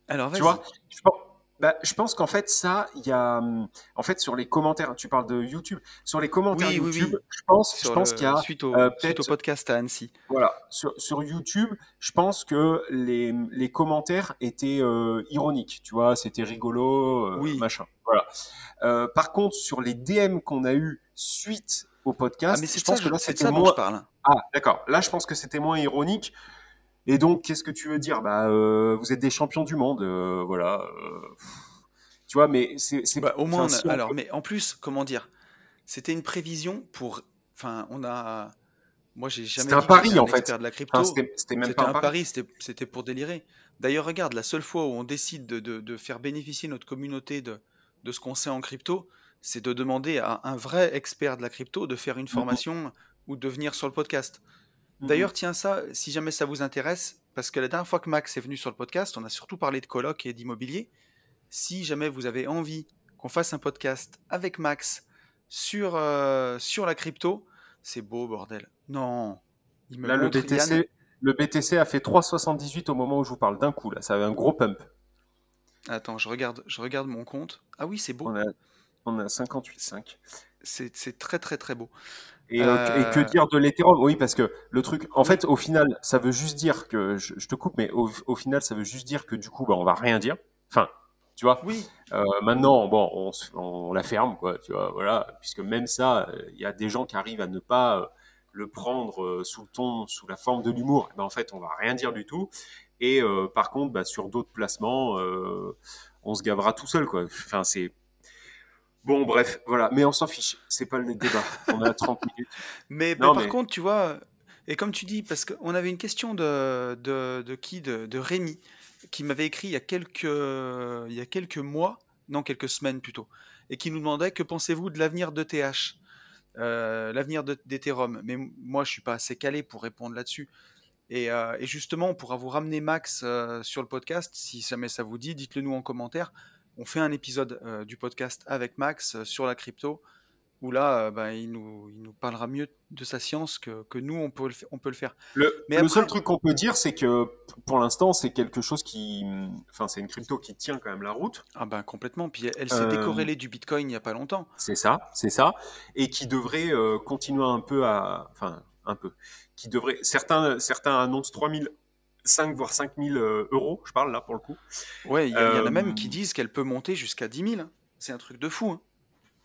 Alors, vas-y. Tu vois, je pense, bah, je pense qu'en fait, ça, il y a. hum, En fait, sur les commentaires, tu parles de YouTube. Sur les commentaires Oui, oui, YouTube, oui. je pense, je pense qu'il y a. suite, au, euh, suite au podcast à Annecy. Voilà, sur, sur YouTube, je pense que les, les commentaires étaient euh, ironiques. Tu vois, c'était rigolo, euh, machin. Voilà. Par contre, sur les DM qu'on a eu suite au Ah, podcast, mais c'est je ça, pense que là, c'était moins. je parle. Ah, d'accord. Là, je pense que c'était moins ironique. Et donc, qu'est-ce que tu veux dire? Bah, euh, vous êtes des champions du monde, euh, voilà. euh, tu vois, mais c'est, Bah, au moins, enfin, on a- si on alors, mais en plus, comment dire? C'était une prévision pour. Enfin, on a. Moi, j'ai jamais C'était un pari, en fait. de la crypto. Enfin, c'était, même pas un pari. pari, c'était pour délirer. D'ailleurs, regarde, la seule fois où on décide de, de- de faire bénéficier notre communauté de, de ce qu'on sait en crypto, c'est de demander à un vrai expert de la crypto de faire une formation ou de venir sur le podcast. Mhm. D'ailleurs, tiens, ça, si jamais ça vous intéresse, parce que la dernière fois que Max est venu sur le podcast, on a surtout parlé de coloc et d'immobilier. Si jamais vous avez envie qu'on fasse un podcast avec Max sur, euh, sur la crypto, c'est beau, bordel. Non. Il me Là, le BTC, Yann. le BTC a fait 3,78 au moment où je vous parle d'un coup. Là, ça avait un gros pump. Attends, je regarde, je regarde mon compte. Ah oui, c'est beau. On a, on a 58,5. C'est c'est très très très beau. Et, euh, et que Euh, dire de l'Ethereum Oui, parce que le truc, en fait, au final, ça veut juste dire que, je, je te coupe, mais au, au final, ça veut juste dire que du coup, bah, on va rien dire. Enfin, tu vois, Oui, euh, maintenant, bon, on, on la ferme, quoi, tu vois, voilà, puisque même ça, il y a des gens qui arrivent à ne pas euh, le prendre sous le ton, sous la forme de l'humour. Eh Ben, en fait, on va rien dire du tout. Et euh, par contre, bah, sur d'autres placements, euh, on se gavera tout seul, quoi. Enfin, c'est bon, bref, voilà. Mais on s'en fiche. C'est pas le débat. On a 30 <laughs> minutes. mais, Non, par mais- contre, tu vois, et comme tu dis, parce qu'on avait une question de, de, de qui de, de Rémi, qui m'avait écrit il y, a quelques, il y a quelques mois, non, quelques semaines plutôt, et qui nous demandait que pensez-vous de l'avenir de TH euh, l'avenir de- d'Ethereum. Mais moi, je suis pas assez calé pour répondre là-dessus. Et, euh, et justement, on pourra vous ramener Max euh, sur le podcast. Si jamais ça vous dit, dites-le nous en commentaire. On fait un épisode euh, du podcast avec Max euh, sur la crypto, où là, euh, ben, il, nous, il nous parlera mieux de sa science que, que nous, on peut le, fa- on peut le faire. Le, Mais le après- seul truc qu'on peut dire, c'est que pour l'instant, c'est quelque chose qui, enfin, c'est une crypto qui tient quand même la route. Ah ben complètement. Puis elle s'est Euh, décorrélée du Bitcoin il n'y a pas longtemps. C'est ça, c'est ça, et qui devrait euh, continuer un peu à, enfin, un peu, qui devrait, certains, certains annoncent 3000, 5 voire 5000 euh, euros, je parle là pour le coup. Ouais, il y, en a Euh, même qui disent qu'elle peut monter jusqu'à 10 000. hein. C'est un truc de fou. hein.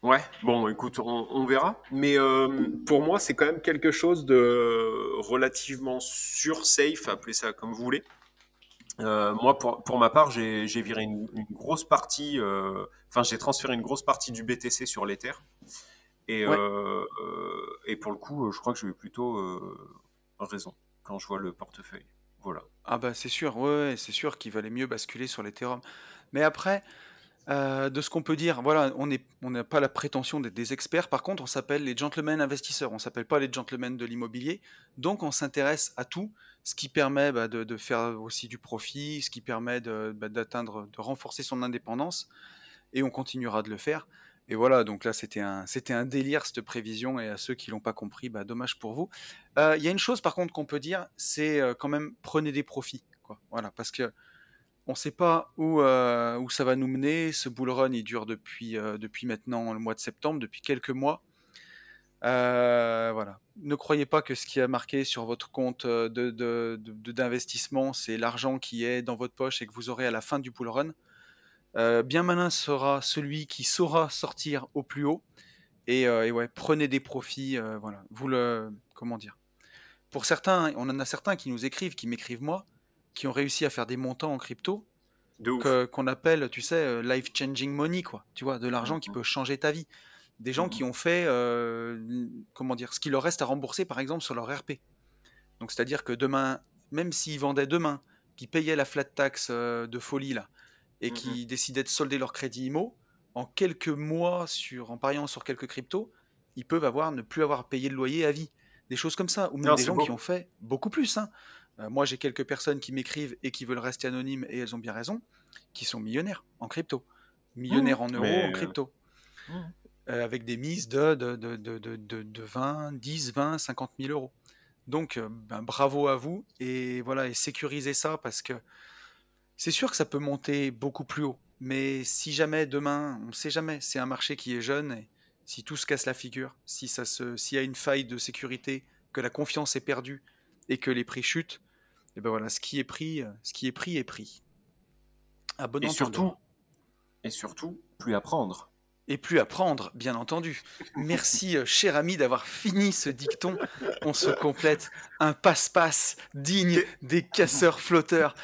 Ouais, bon, écoute, on, on verra. Mais euh, pour moi, c'est quand même quelque chose de relativement sûr, safe, appelez ça comme vous voulez. Euh, moi, pour, pour ma part, j'ai viré une, une grosse partie, enfin, j'ai transféré une grosse partie du BTC sur l'Ether. Et, Ouais. et pour le coup, je crois que j'ai eu plutôt raison quand je vois le portefeuille. Ah bah c'est sûr, ouais, c'est sûr qu'il valait mieux basculer sur l'Ethereum. Mais après, euh, de ce qu'on peut dire, voilà, on n'a pas la prétention d'être des experts. Par contre, on s'appelle les gentlemen investisseurs. On s'appelle pas les gentlemen de l'immobilier. Donc, on s'intéresse à tout, ce qui permet bah, de, faire aussi du profit, ce qui permet bah, d'atteindre, de renforcer son indépendance. Et on continuera de le faire. Et voilà, donc là, c'était un, c'était un délire, cette prévision. Et à ceux qui l'ont pas compris, bah, dommage pour vous. Euh, Il y a une chose, par contre, qu'on peut dire, c'est euh, quand même prenez des profits. Voilà, parce que on ne sait pas où, euh, où ça va nous mener. Ce bull run, il dure depuis, maintenant le mois de septembre, depuis quelques mois. Voilà. Ne croyez pas que ce qui a marqué sur votre compte d'investissement, c'est l'argent qui est dans votre poche et que vous aurez à la fin du bull run. Euh, bien malin sera celui qui saura sortir au plus haut. Et, euh, et ouais, prenez des profits. euh, voilà, vous le. Comment dire? Pour certains, on en a certains qui nous écrivent, qui m'écrivent moi, qui ont réussi à faire des montants en crypto qu'on appelle, tu sais, life changing money, quoi. Tu vois, de l'argent qui Mhm. peut changer ta vie. Des gens Mhm. qui ont fait, comment dire, ce qu'il leur reste à rembourser, par exemple, sur leur RP. Donc, c'est-à-dire que demain, même s'ils vendaient demain, qui payaient la flat tax de folie, là, et Mhm. qui décidaient de solder leur crédit IMO, en quelques mois, sur, en pariant sur quelques cryptos, ils peuvent avoir, ne plus avoir payé de loyer à vie. Des choses comme ça. Ou même Non, des gens beau. qui ont fait beaucoup plus. hein. Euh, moi, j'ai quelques personnes qui m'écrivent et qui veulent rester anonymes, et elles ont bien raison, qui sont millionnaires en crypto. Millionnaires en euros, mais- en crypto. Mhm. Euh, avec des mises de, de, de, de, de, de- de 20, 10, 20, 50 000 euros. Donc, euh, ben, bravo à vous et voilà, et sécurisez ça parce que c'est sûr que ça peut monter beaucoup plus haut. Mais si jamais demain, on ne sait jamais, c'est un marché qui est jeune et si tout se casse la figure, si ça se, s'il y a une faille de sécurité, que la confiance est perdue et que les prix chutent, et ben voilà, ce qui est pris, euh, ce qui est pris est pris. Et surtout, et surtout, plus à prendre. Et plus à prendre, bien entendu. Merci, euh, cher ami, d'avoir fini ce dicton. On se complète un passe-passe digne des casseurs flotteurs.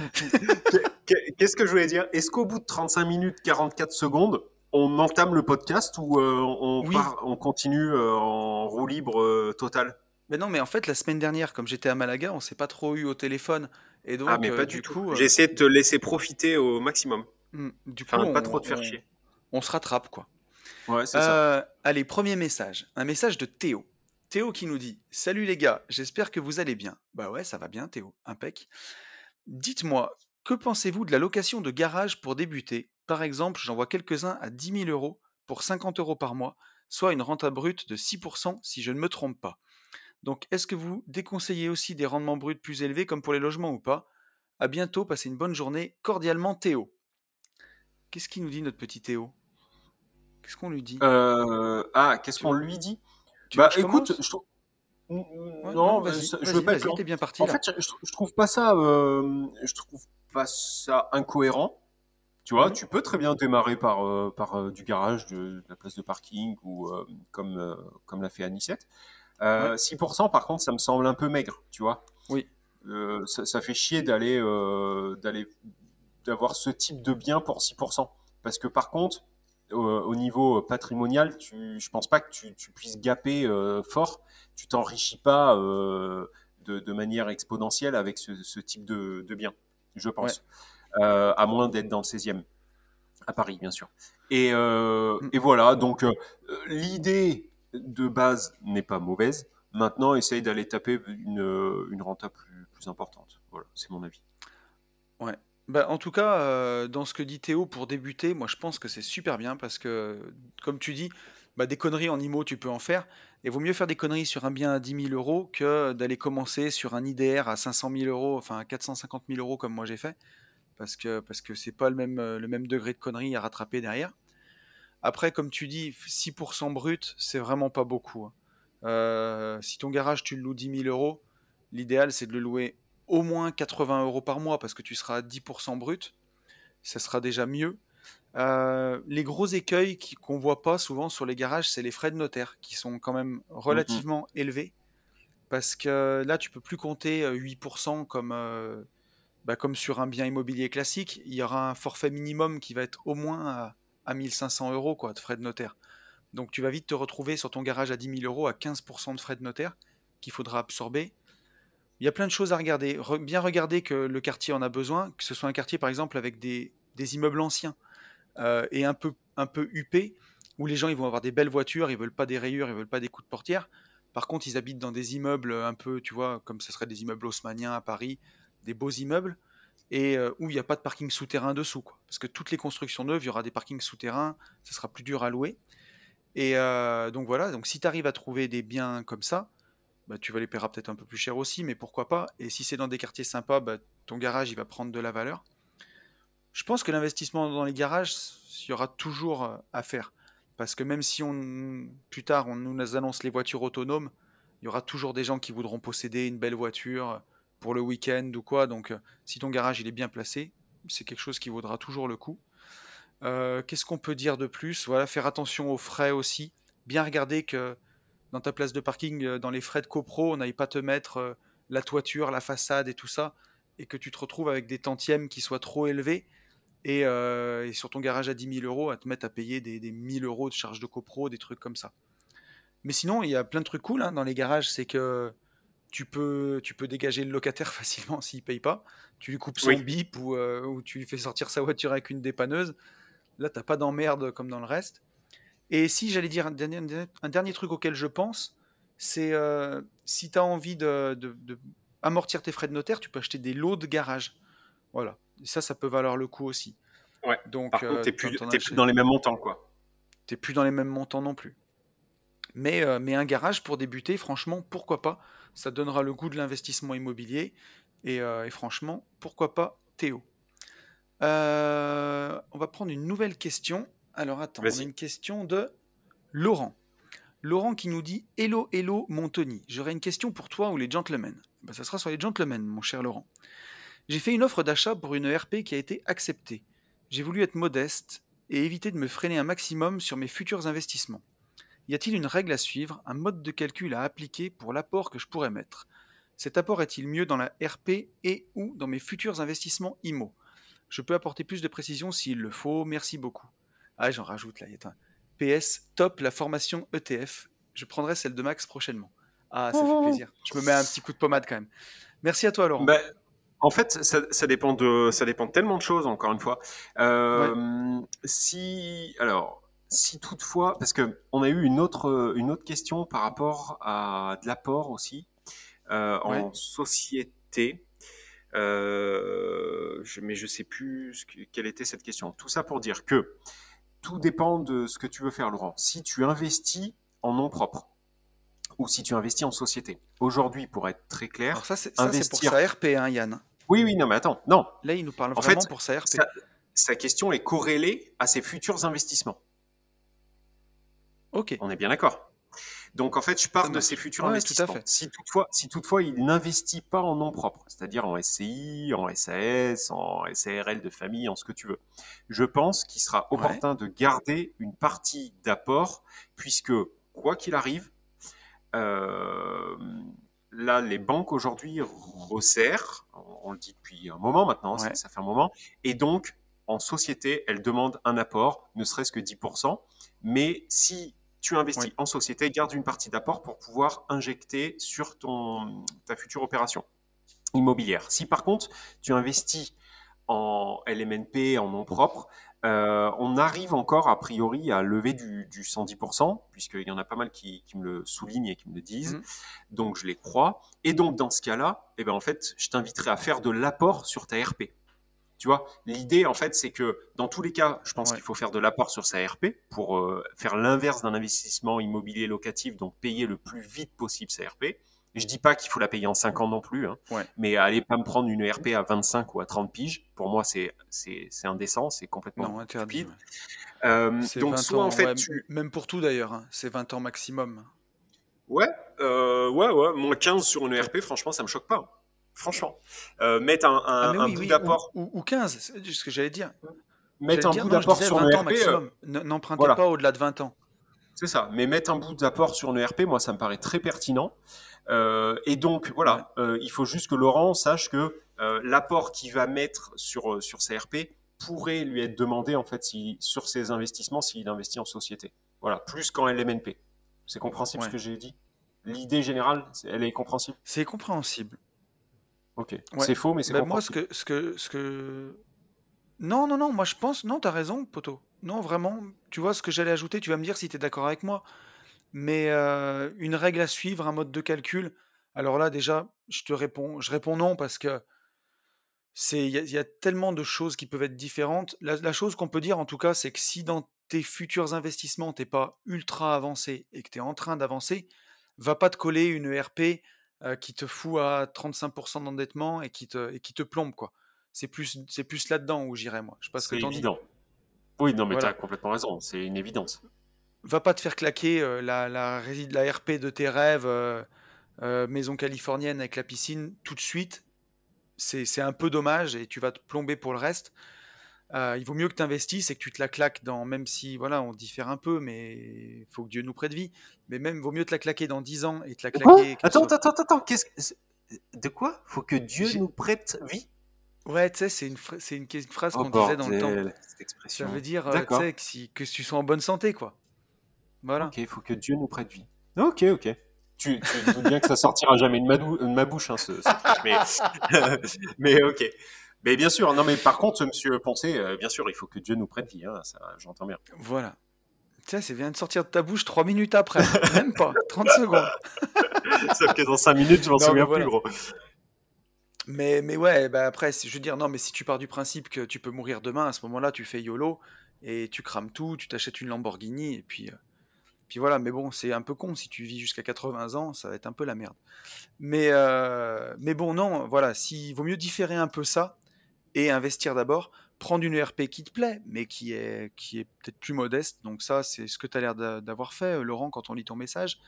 Qu'est- Qu'est-ce que je voulais dire? Est-ce qu'au bout de 35 minutes 44 secondes, on entame le podcast ou euh, on, Oui. part- on continue euh, en roue libre euh, totale? Mais non, mais en fait, la semaine dernière, comme j'étais à Malaga, on s'est pas trop eu au téléphone. Et donc, Ah, mais pas du tout. coup, J'ai essayé de te laisser profiter au maximum. hmm, du coup, Enfin, pas trop te faire on- chier. On se rattrape, quoi. Euh, allez, premier message. Un message de Théo. Théo qui nous dit Salut les gars, j'espère que vous allez bien. Bah ouais, ça va bien, Théo. Impec. Dites-moi, que pensez-vous de la location de garage pour débuter? Par exemple, j'en vois quelques-uns à 10 000 euros pour 50 euros par mois, soit une renta brute de 6% si je ne me trompe pas. Donc, est-ce que vous déconseillez aussi des rendements bruts plus élevés comme pour les logements ou pas? À bientôt, passez une bonne journée. Cordialement, Théo. Qu'est-ce qu'il nous dit, notre petit Théo? Qu'est-ce qu'on lui dit? Euh, ah, qu'est-ce qu'on lui dit? Tu Bah écoute, je trouve. Ouais, non, vas-y, je vas-y, veux pas être bien parti En là. fait, je, je- trouve pas ça, euh, je trouve pas ça incohérent. Tu vois, tu peux très bien démarrer par, euh, par euh, du garage, de, de la place de parking ou comme, comme l'a fait Anicette. Euh, 6%, par contre, ça me semble un peu maigre, tu vois. Oui. Ça, ça fait chier d'aller, d'aller, d'avoir ce type de bien pour 6%. Parce que par contre, au, au niveau patrimonial, tu, je pense pas que tu, tu puisses gaper euh, fort. Tu t'enrichis pas euh, de, de manière exponentielle avec ce, ce type de, de bien, je pense. Euh, à moins d'être dans le 16e. À Paris, bien sûr. Et, euh, Mm. et voilà, donc euh, l'idée de base n'est pas mauvaise. Maintenant, essaye d'aller taper une, une renta plus, plus importante. Voilà, c'est mon avis. Bah, en tout cas, euh, dans ce que dit Théo pour débuter, moi je pense que c'est super bien parce que, comme tu dis, bah, des conneries en IMO tu peux en faire. Et vaut mieux faire des conneries sur un bien à 10 000 euros que d'aller commencer sur un IDR à 500 000 euros, enfin à 450 000 euros comme moi j'ai fait. Parce que parce que c'est pas le même, euh, le même degré de conneries à rattraper derrière. Après, comme tu dis, 6% brut, c'est vraiment pas beaucoup. hein. Euh, si ton garage tu le loues 10 000 euros, l'idéal c'est de le louer au moins 80 euros par mois parce que tu seras à 10% brut. Ça sera déjà mieux. Euh, les gros écueils qu'on voit pas souvent sur les garages, c'est les frais de notaire qui sont quand même relativement élevés parce que là tu peux plus compter euh, 8% comme, euh, bah, comme sur un bien immobilier classique. Il y aura un forfait minimum qui va être au moins à, à 1500 euros quoi, de frais de notaire. Donc tu vas vite te retrouver sur ton garage à 10 000 euros à 15% de frais de notaire qu'il faudra absorber. Il y a plein de choses à regarder. Re- bien regarder que le quartier en a besoin, que ce soit un quartier par exemple avec des, immeubles anciens euh, et un peu, un peu huppés, où les gens ils vont avoir des belles voitures, ils veulent pas des rayures, ils veulent pas des coups de portière. Par contre, ils habitent dans des immeubles un peu, tu vois, comme ce serait des immeubles haussmanniens à Paris, des beaux immeubles, et euh, où il n'y a pas de parking souterrain dessous. Parce que toutes les constructions neuves, il y aura des parkings souterrains, ça sera plus dur à louer. Et euh, donc voilà, donc si tu arrives à trouver des biens comme ça, bah, tu vas les paieras peut-être un peu plus cher aussi, mais pourquoi pas. Et si c'est dans des quartiers sympas, bah, ton garage il va prendre de la valeur. Je pense que l'investissement dans les garages, il y aura toujours euh, à faire. Parce que même si plus tard on nous annonce les voitures autonomes, il y aura toujours des gens qui voudront posséder une belle voiture pour le week-end ou quoi. Donc euh, si ton garage il est bien placé, c'est quelque chose qui vaudra toujours le coup. Euh, Qu'est-ce qu'on peut dire de plus? Voilà, faire attention aux frais aussi. Bien regarder que dans ta place de parking, euh, dans les frais de copro, on n'aille pas te mettre euh, la toiture, la façade et tout ça, et que tu te retrouves avec des tantièmes qui soient trop élevés, et, euh, et sur ton garage à 10 000 euros, à te mettre à payer des, des 1000 euros de charges de copro, des trucs comme ça. Mais sinon, il y a plein de trucs cool hein, dans les garages, c'est que tu peux, tu peux dégager le locataire <laughs> facilement s'il paye pas. Tu lui coupes son Oui. bip ou, euh, ou tu lui fais sortir sa voiture avec une dépanneuse. Là, t'as pas d'emmerde comme dans le reste. Et si j'allais dire un dernier, un truc auquel je pense, c'est euh, si tu as envie de, de- de amortir tes frais de notaire, tu peux acheter des lots de garage. Voilà. Et ça, ça peut valoir le coup aussi. Ouais. Donc, Par contre, euh, t'en- plus, dans les mêmes montants, quoi. t'es plus dans les mêmes montants non plus. Mais, euh, mais un garage pour débuter, franchement, pourquoi pas Ça donnera le goût de l'investissement immobilier. Et, euh, et franchement, pourquoi pas Théo On va prendre une nouvelle question. Alors attends, on a une question de Laurent. Laurent qui nous dit Hello, hello, mon Tony. J'aurais une question pour toi ou les gentlemen. Ben, ça sera sur les gentlemen, mon cher Laurent. J'ai fait une offre d'achat pour une ERP qui a été acceptée. J'ai voulu être modeste et éviter de me freiner un maximum sur mes futurs investissements. Y a-t-il une règle à suivre, un mode de calcul à appliquer pour l'apport que je pourrais mettre? Cet apport est-il mieux dans la RP et ou dans mes futurs investissements IMO Je peux apporter plus de précision s'il le faut, merci beaucoup. Ah, j'en rajoute là, il y a un PS, top la formation ETF. Je prendrai celle de Max prochainement. Ah, ça fait plaisir. Je me mets un petit coup de pommade quand même. Merci à toi, Laurent. Ben, en fait, ça, ça dépend de, ça dépend de tellement de choses, encore une fois. Euh, Si, alors, si toutefois, parce que on a eu une autre, une autre question par rapport à de l'apport aussi euh, en société. Euh, je, mais je sais plus ce que- quelle était cette question. Tout ça pour dire que tout dépend de ce que tu veux faire, Laurent. Si tu investis en nom propre ou si tu investis en société. Aujourd'hui, pour être très clair, Alors ça, c'est pour sa RP, hein, Yann. oui, oui, non, mais attends, non, Là, il nous parle En vraiment fait, pour sa RP. sa, sa question est corrélée à ses futurs investissements. Ok. On est bien d'accord. Donc en fait, je parle de ses futurs Ouais, tout à investissements. fait. Si toutefois, si toutefois il n'investit pas en nom propre, c'est-à-dire en SCI, en SAS, en SARL de famille, en ce que tu veux, je pense qu'il sera Ouais. opportun de garder une partie d'apport, puisque quoi qu'il arrive, euh, là, les banques aujourd'hui resserrent, on le dit depuis un moment maintenant, ça fait un moment, et donc en société, elles demandent un apport, ne serait-ce que 10%, mais si tu investis Oui. en société, garde une partie d'apport pour pouvoir injecter sur ton, ta future opération immobilière. Si par contre tu investis en LMNP, en nom propre, euh, on arrive encore a priori à lever du, du 110%, puisqu'il y en a pas mal qui, qui me le soulignent et qui me le disent, Mhm. donc je les crois. Et donc dans ce cas-là, eh ben, en fait, je t'inviterai à faire de l'apport sur ta RP. Tu vois, l'idée en fait, c'est que dans tous les cas, je pense Ouais. qu'il faut faire de l'apport sur sa RP pour euh, faire l'inverse d'un investissement immobilier locatif, donc payer le plus vite possible sa RP. Je dis pas qu'il faut la payer en 5 ans non plus, hein, Ouais. mais allez pas me prendre une RP à 25 ou à 30 piges. Pour moi, c'est indécent, c'est complètement Non, stupide. Euh, donc 20 soit ans, en fait ouais, tu même pour tout d'ailleurs, hein, c'est 20 ans maximum. ouais euh, ouais ouais moins 15 sur une RP, franchement, ça me choque pas. Franchement, euh, mettre un, un, Ah mais un oui, bout oui, d'apport, ou, ou- ou 15, c'est ce que j'allais dire. mettre un dire, bout d'apport sur 20 une ans RP, euh, N'empruntez voilà. pas au-delà de 20 ans. C'est ça. Mais mettre un bout d'apport sur une ERP, moi, ça me paraît très pertinent. Euh, et donc, voilà, il faut juste que Laurent sache que l'apport qu'il va mettre sur, sur sa RP pourrait lui être demandé, en fait, si, sur ses investissements, s'il investit en société. Voilà, plus qu'en LMNP. C'est compréhensible Ouais. ce que j'ai dit L'idée générale, elle est compréhensible C'est compréhensible. Ok. Ouais. C'est faux, mais c'est Bah, moi, ce que, ce que, ce que, non, non, non, moi je pense, non, t'as raison, poteau. Non, vraiment, tu vois ce que j'allais ajouter, tu vas me dire si t'es d'accord avec moi. Mais euh, une règle à suivre, un mode de calcul. Alors là, déjà, je te réponds, je réponds non parce que c'est, il y, a- il y a tellement de choses qui peuvent être différentes. La, la chose qu'on peut dire en tout cas, c'est que si dans tes futurs investissements, t'es pas ultra avancé et que tu es en train d'avancer, va pas te coller une ERP euh, qui te fout à 35% d'endettement et qui te, et qui te plombe, quoi. C'est plus, c'est plus là-dedans où j'irais, moi. Je sais pas ce que C'est t'en dis. évident. Oui, non, mais Voilà. tu as complètement raison. C'est une évidence. Va pas te faire claquer euh, la, la, RP de tes rêves, euh, maison californienne avec la piscine, tout de suite. C'est c'est un peu dommage et tu vas te plomber pour le reste. Il vaut mieux que tu investisses et que tu te la claques dans, même si voilà, on diffère un peu, mais il faut que Dieu nous prête vie. Mais même, vaut mieux te la claquer dans 10 ans et te la claquer. attends, attends, attends, attends, de quoi? Faut que Dieu nous prête vie? Ouais, tu sais, c'est une, c'est une, phrase oh, qu'on disait dans le temps. Cette expression. Ça veut dire que, si, que tu sois en bonne santé, quoi. Voilà. Ok, il faut que Dieu nous prête vie. Ok, ok. Tu, tu dis bien que ça sortira jamais de ma, ma bouche, hein, ce, mais, <laughs> mais ok. Mais bien sûr, non, mais par contre, monsieur Poncé, euh, bien sûr, il faut que Dieu nous prête vie, hein, ça, j'entends bien. Voilà. Tu sais, ça vient de sortir de ta bouche trois minutes après, <laughs> même pas, 30 secondes. <laughs> Sauf que dans 5 minutes, je m'en souviens plus, gros. Mais, mais ouais, bah après, je veux dire, non, mais si tu pars du principe que tu peux mourir demain, à ce moment-là, tu fais YOLO et tu crames tout, tu t'achètes une Lamborghini et puis, euh, puis voilà. Mais bon, c'est un peu con si tu vis jusqu'à 80 ans, ça va être un peu la merde. Mais, euh, mais bon, non, voilà, s'il vaut mieux différer un peu ça et investir d'abord, prendre une ERP qui te plaît, mais qui est, qui est peut-être plus modeste. Donc ça, c'est ce que tu as l'air d'avoir fait, Laurent, quand on lit ton message.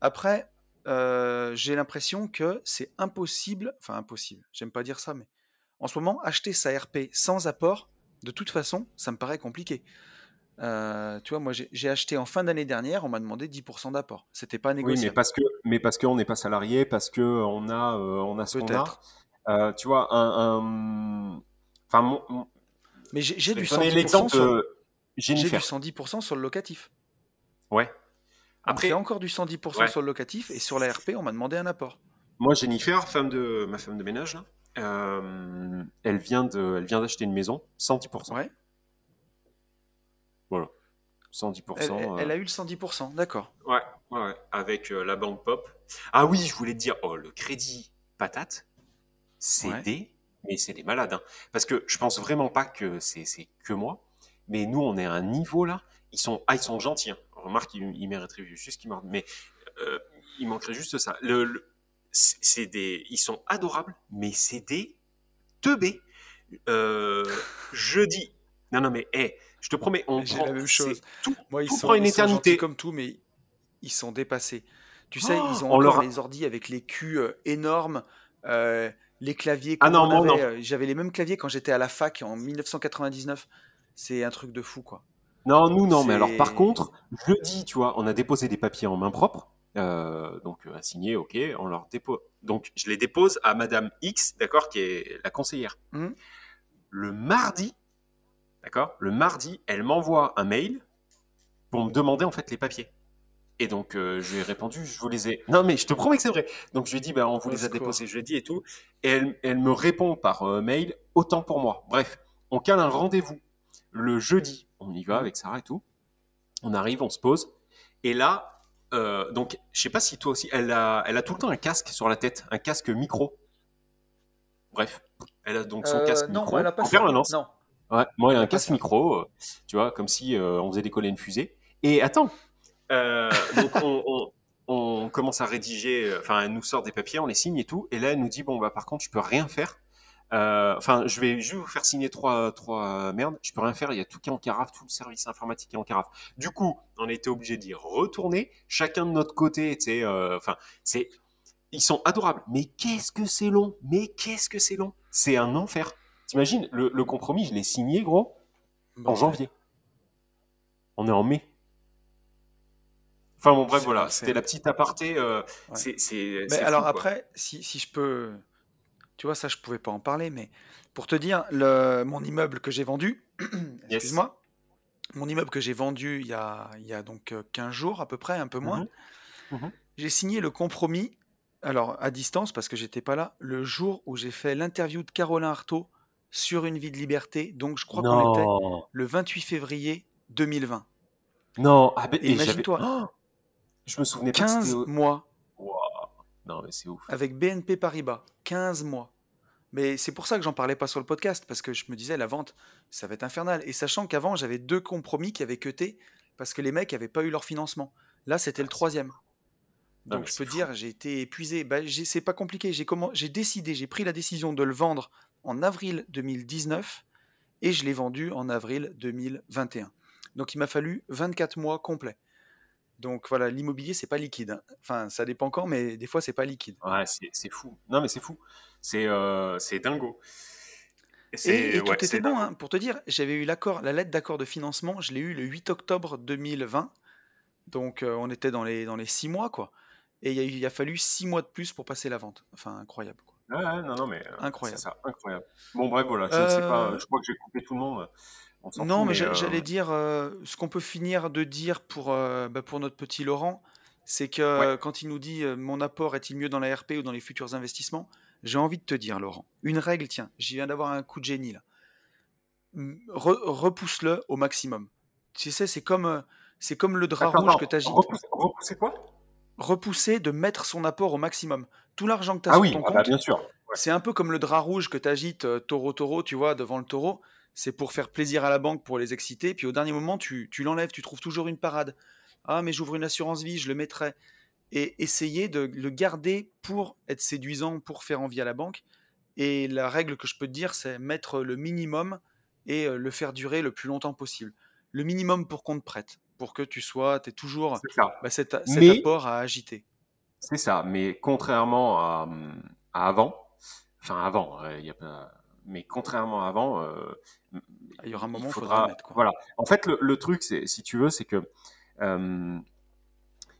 Après, euh, j'ai l'impression que c'est impossible, enfin impossible, j'aime pas dire ça, mais en ce moment, acheter sa RP sans apport, de toute façon, ça me paraît compliqué. Euh, tu vois, moi j'ai acheté en fin d'année dernière, on m'a demandé 10% d'apport. C'était pas négociable. Oui, mais parce que, mais parce qu'on n'est pas salarié, parce que on a, euh, on a ce qu'on a. tu vois, un, enfin, mais j'ai du 110% sur... j'ai du 110% sur le locatif. Ouais. Après, encore du 110% sur le locatif et sur la RP, on m'a demandé un apport. Moi, Jennifer, femme de ma femme de ménage, euh, elle vient de, elle vient d'acheter une maison, 110%. Ouais. Voilà. 110%. Elle, elle, a eu le 110%, d'accord. Ouais, ouais, avec euh, la banque Pop. Ah oui, je voulais te dire, oh, le crédit patate, c'est des, mais c'est des malades. Hein. Parce que je pense vraiment pas que c'est que moi, mais nous, on est à un niveau là, ils sont, ah, ils sont gentils. Hein remarque, il, mériterait juste qu'il meure. Mais euh, il manquerait juste ça. Le, c'est des, ils sont adorables, mais c'est des teubés. Euh, je dis, non, non, mais hey, je te promets, on prend la même chose. Tout, Moi, ils sont, une éternité. comme tout, mais ils sont dépassés. Tu sais, ils ont encore les ordi avec les culs euh, énormes, les claviers. Ah non, non, non. J'avais les mêmes claviers quand j'étais à la fac en 1999. C'est un truc de fou, quoi. Non, nous, non. Mais alors, par contre, jeudi, tu vois, on a déposé des papiers en main propre. Euh, donc, à signer, ok. On leur dépose. Donc, je les dépose à Madame X, d'accord, qui est la conseillère. Mmh. Le mardi, d'accord, le mardi, elle m'envoie un mail pour me demander en fait les papiers. Et donc, euh, je lui ai répondu, je vous les ai. Non, mais je te promets que c'est vrai. Donc, je lui ai dit, bah, on vous les a déposés jeudi et tout. Et elle, elle me répond par euh, mail, autant pour moi. Bref, on cale un rendez-vous le jeudi on y va avec Sarah et tout. On arrive, on se pose. Et là, euh, donc, je sais pas si toi aussi, elle a, elle a tout le temps un casque sur la tête, un casque micro. Bref, elle a donc son euh, casque micro. Elle a pas en permanence. Non. Ouais, moi, il y a un casque micro, tu vois, comme si on faisait décoller une fusée. Et attends, donc on, on, commence à rédiger, enfin, elle nous sort des papiers, on les signe et tout. Et là, elle nous dit, bon, bah, par contre, je peux rien faire euh, enfin, je vais juste vous faire signer trois, trois merdes. Je peux rien faire. Il y a tout qui est en carafe, tout le service informatique est en carafe. Du coup, on était obligé d'y retourner, chacun de notre côté. Euh, enfin, c'est, ils sont adorables. Mais qu'est-ce que c'est long? Mais qu'est-ce que c'est long? C'est un enfer. T'imagines le, le compromis, je l'ai signé, gros, en janvier. On est en mai. Enfin bon, bref, voilà, c'était la petite aparté. Euh, Mais alors après, si, si je peux tu vois, ça, je pouvais pas en parler, mais pour te dire, le, mon immeuble que j'ai vendu, <clears throat> excuse-moi, mon immeuble que j'ai vendu il y, a, il y a donc 15 euh, jours à peu près, un peu moins, mhm. Mhm. j'ai signé le compromis, alors à distance parce que j'étais pas là, le jour où j'ai fait l'interview de Caroline Artaud sur Une vie de liberté, donc je crois qu'on était le 28 février 2020. Non, ah, imagine-toi. Oh je me souvenais pas 15 mois non, mais c'est ouf. Avec BNP Paribas, 15 mois. Mais c'est pour ça que j'en parlais pas sur le podcast, parce que je me disais, la vente, ça va être infernal. Et sachant qu'avant, j'avais deux compromis qui avaient cuté, parce que les mecs n'avaient pas eu leur financement. Là, c'était le troisième. Donc je peux dire, j'ai été épuisé. Bah, c'est pas compliqué. J'ai comment... décidé, j'ai pris la décision de le vendre en avril 2019 et je l'ai vendu en avril 2021. Donc il m'a fallu 24 mois complets. Donc voilà, l'immobilier, c'est pas liquide. Hein. Enfin, ça dépend quand, mais des fois, c'est pas liquide. Ouais, c'est fou. Non, mais c'est fou. C'est euh, dingo. Et, tout était bon, hein. pour te dire, j'avais eu l'accord, la lettre d'accord de financement, je l'ai eu le 8 octobre 2020, donc euh, on était dans les, dans les six mois, quoi. Et il a, fallu six mois de plus pour passer la vente. Enfin, incroyable. Quoi. Ouais, non, non, mais euh, incroyable. c'est ça, incroyable. Bon, bref, voilà, je sais pas, je crois que j'ai coupé tout le monde. Non, mais, j'allais dire, ce qu'on peut finir de dire pour, bah, pour notre petit Laurent, c'est que quand il nous dit mon apport est-il mieux dans la RP ou dans les futurs investissements, j'ai envie de te dire, Laurent, une règle, tiens, j'y viens d'avoir un coup de génie là. repousse-le au maximum. Tu sais, c'est comme, c'est comme le drap rouge que tu agites. Repousser, quoi? Repousser de mettre son apport au maximum. Tout l'argent que tu as ah sur oui, ton ah bah, compte, bien sûr. c'est un peu comme le drap rouge que tu agites taureau-taureau, tu vois, devant le taureau. C'est pour faire plaisir à la banque, pour les exciter. Puis au dernier moment, tu, tu l'enlèves, tu trouves toujours une parade. Ah, mais j'ouvre une assurance vie, je le mettrai et essayer de le garder pour être séduisant, pour faire envie à la banque. Et la règle que je peux te dire, c'est mettre le minimum et euh, le faire durer le plus longtemps possible. Le minimum pour qu'on te prête, pour que tu sois, tu toujours bah, cet, apport à agiter. C'est ça, mais contrairement à, avant, enfin avant, il y a pas, mais contrairement à avant, euh, il y aura un moment où il faudra, mettre. Quoi. Voilà. En fait, le, truc, c'est, si tu veux, c'est que euh,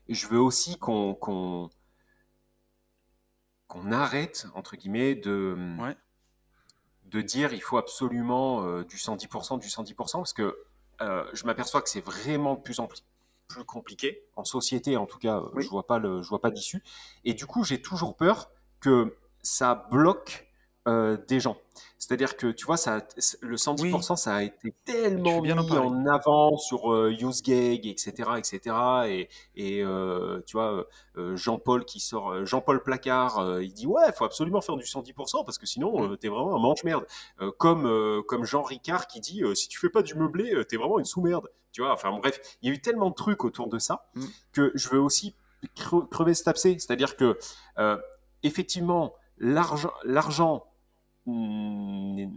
je veux aussi qu'on qu'on arrête, entre guillemets, de, de dire il faut absolument euh, du 110%, du 110%, parce que euh, je m'aperçois que c'est vraiment de plus en plus, plus compliqué. En société, en tout cas, je vois pas le, je vois pas d'issue. Et du coup, j'ai toujours peur que ça bloque euh, des gens. C'est-à-dire que, tu vois, ça, le 110%, ça a été tellement mis en, avant sur euh, UseGag, etc., etc. Et, et euh, tu vois, euh, Jean-Paul qui sort, Jean-Paul Placard, il dit ouais, il faut absolument faire du 110% parce que sinon, t'es vraiment un manche-merde. comme, comme Jean Ricard qui dit si tu fais pas du meublé, t'es vraiment une sous-merde. Tu vois, enfin bref, il y a eu tellement de trucs autour de ça mm. que je veux aussi crever cet abcès. C'est-à-dire que, effectivement, l'argent, l'argent Hmm,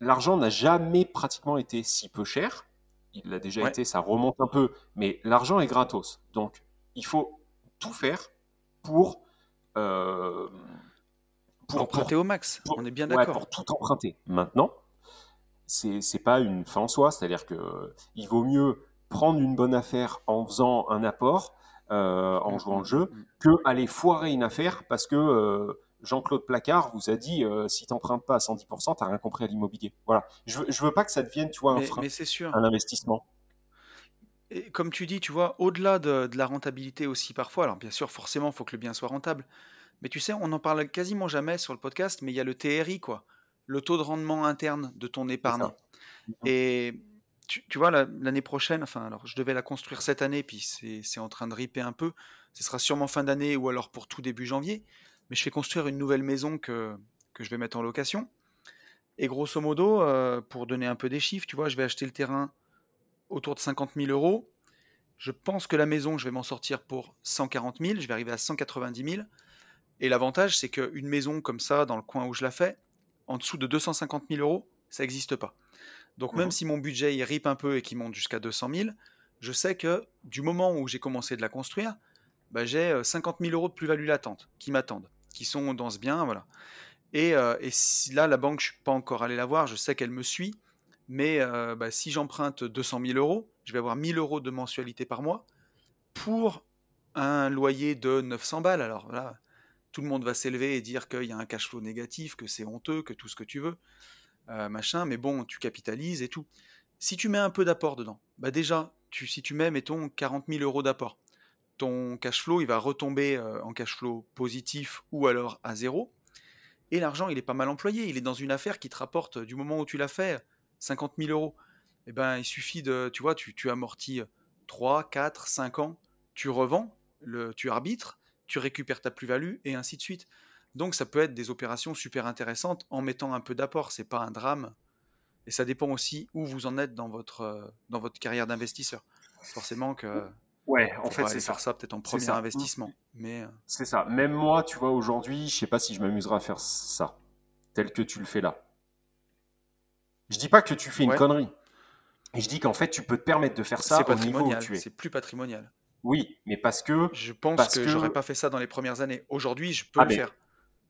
l'argent n'a jamais pratiquement été si peu cher. Il l'a déjà été, ça remonte un peu, mais l'argent est gratos. Donc, il faut tout faire pour. Euh, pour, emprunter au max. On est bien d'accord. pour tout emprunter. Maintenant, c'est n'est pas une fin en soi, c'est-à-dire que il vaut mieux prendre une bonne affaire en faisant un apport, euh, en mmh, jouant le mmh, jeu, mmh. que aller foirer une affaire parce que euh, Jean-Claude Placard vous a dit euh, si tu n'empruntes pas à 110%, tu n'as rien compris à l'immobilier. Voilà. Je veux, veux pas que ça devienne, tu vois, un frein, un investissement. Et comme tu dis, tu vois, au-delà de, la rentabilité aussi parfois, alors bien sûr, forcément, il faut que le bien soit rentable. Mais tu sais, on n'en parle quasiment jamais sur le podcast, mais il y a le TRI, quoi. Le taux de rendement interne de ton épargne. Et tu, vois, l'année prochaine, enfin, alors je devais la construire cette année, puis c'est en train de riper un peu. Ce sera sûrement fin d'année ou alors pour tout début janvier mais je fais construire une nouvelle maison que, que je vais mettre en location. Et grosso modo, euh, pour donner un peu des chiffres, tu vois, je vais acheter le terrain autour de 50 000 euros. Je pense que la maison, je vais m'en sortir pour 140 000. Je vais arriver à 190 000. Et l'avantage, c'est qu'une maison comme ça, dans le coin où je la fais, en dessous de 250 000 euros, ça n'existe pas. Donc même mmh. si mon budget il rip un peu et qu'il monte jusqu'à 200 000, je sais que du moment où j'ai commencé de la construire, bah, j'ai 50 euh, 000 euros de plus-value latente qui m'attendent qui sont dans ce bien, voilà. Et, euh, et si, là, la banque, je suis pas encore allé la voir, je sais qu'elle me suit, mais euh, bah, si j'emprunte 200 000 euros, je vais avoir 1000 euros de mensualité par mois pour un loyer de 900 balles. Alors là, tout le monde va s'élever et dire qu'il y a un cash flow négatif, que c'est honteux, que tout ce que tu veux, euh, machin, mais bon, tu capitalises et tout. Si tu mets un peu d'apport dedans, bah déjà, tu, si tu mets, mettons, 40 000 euros d'apport, ton cash flow, il va retomber euh, en cash flow positif ou alors à zéro. Et l'argent, il est pas mal employé. Il est dans une affaire qui te rapporte, du moment où tu l'as fait, 50 000 euros. Eh ben, il suffit de, tu vois, tu, tu amortis 3, 4, 5 ans, tu revends, le, tu arbitres, tu récupères ta plus-value et ainsi de suite. Donc ça peut être des opérations super intéressantes en mettant un peu d'apport, c'est pas un drame. Et ça dépend aussi où vous en êtes dans votre, euh, dans votre carrière d'investisseur. Forcément que Ouais, en fait, c'est faire ça, peut-être en premier investissement. Mais euh, c'est ça. Même moi, tu vois, aujourd'hui, je sais pas si je m'amuserai à faire ça, tel que tu le fais là. Je dis pas que tu fais une connerie. Et je dis qu'en fait, tu peux te permettre de faire ça au niveau où tu es. C'est plus patrimonial. Oui, mais parce que. Je pense que, j'aurais pas fait ça dans les premières années. Aujourd'hui, je peux ah, le faire.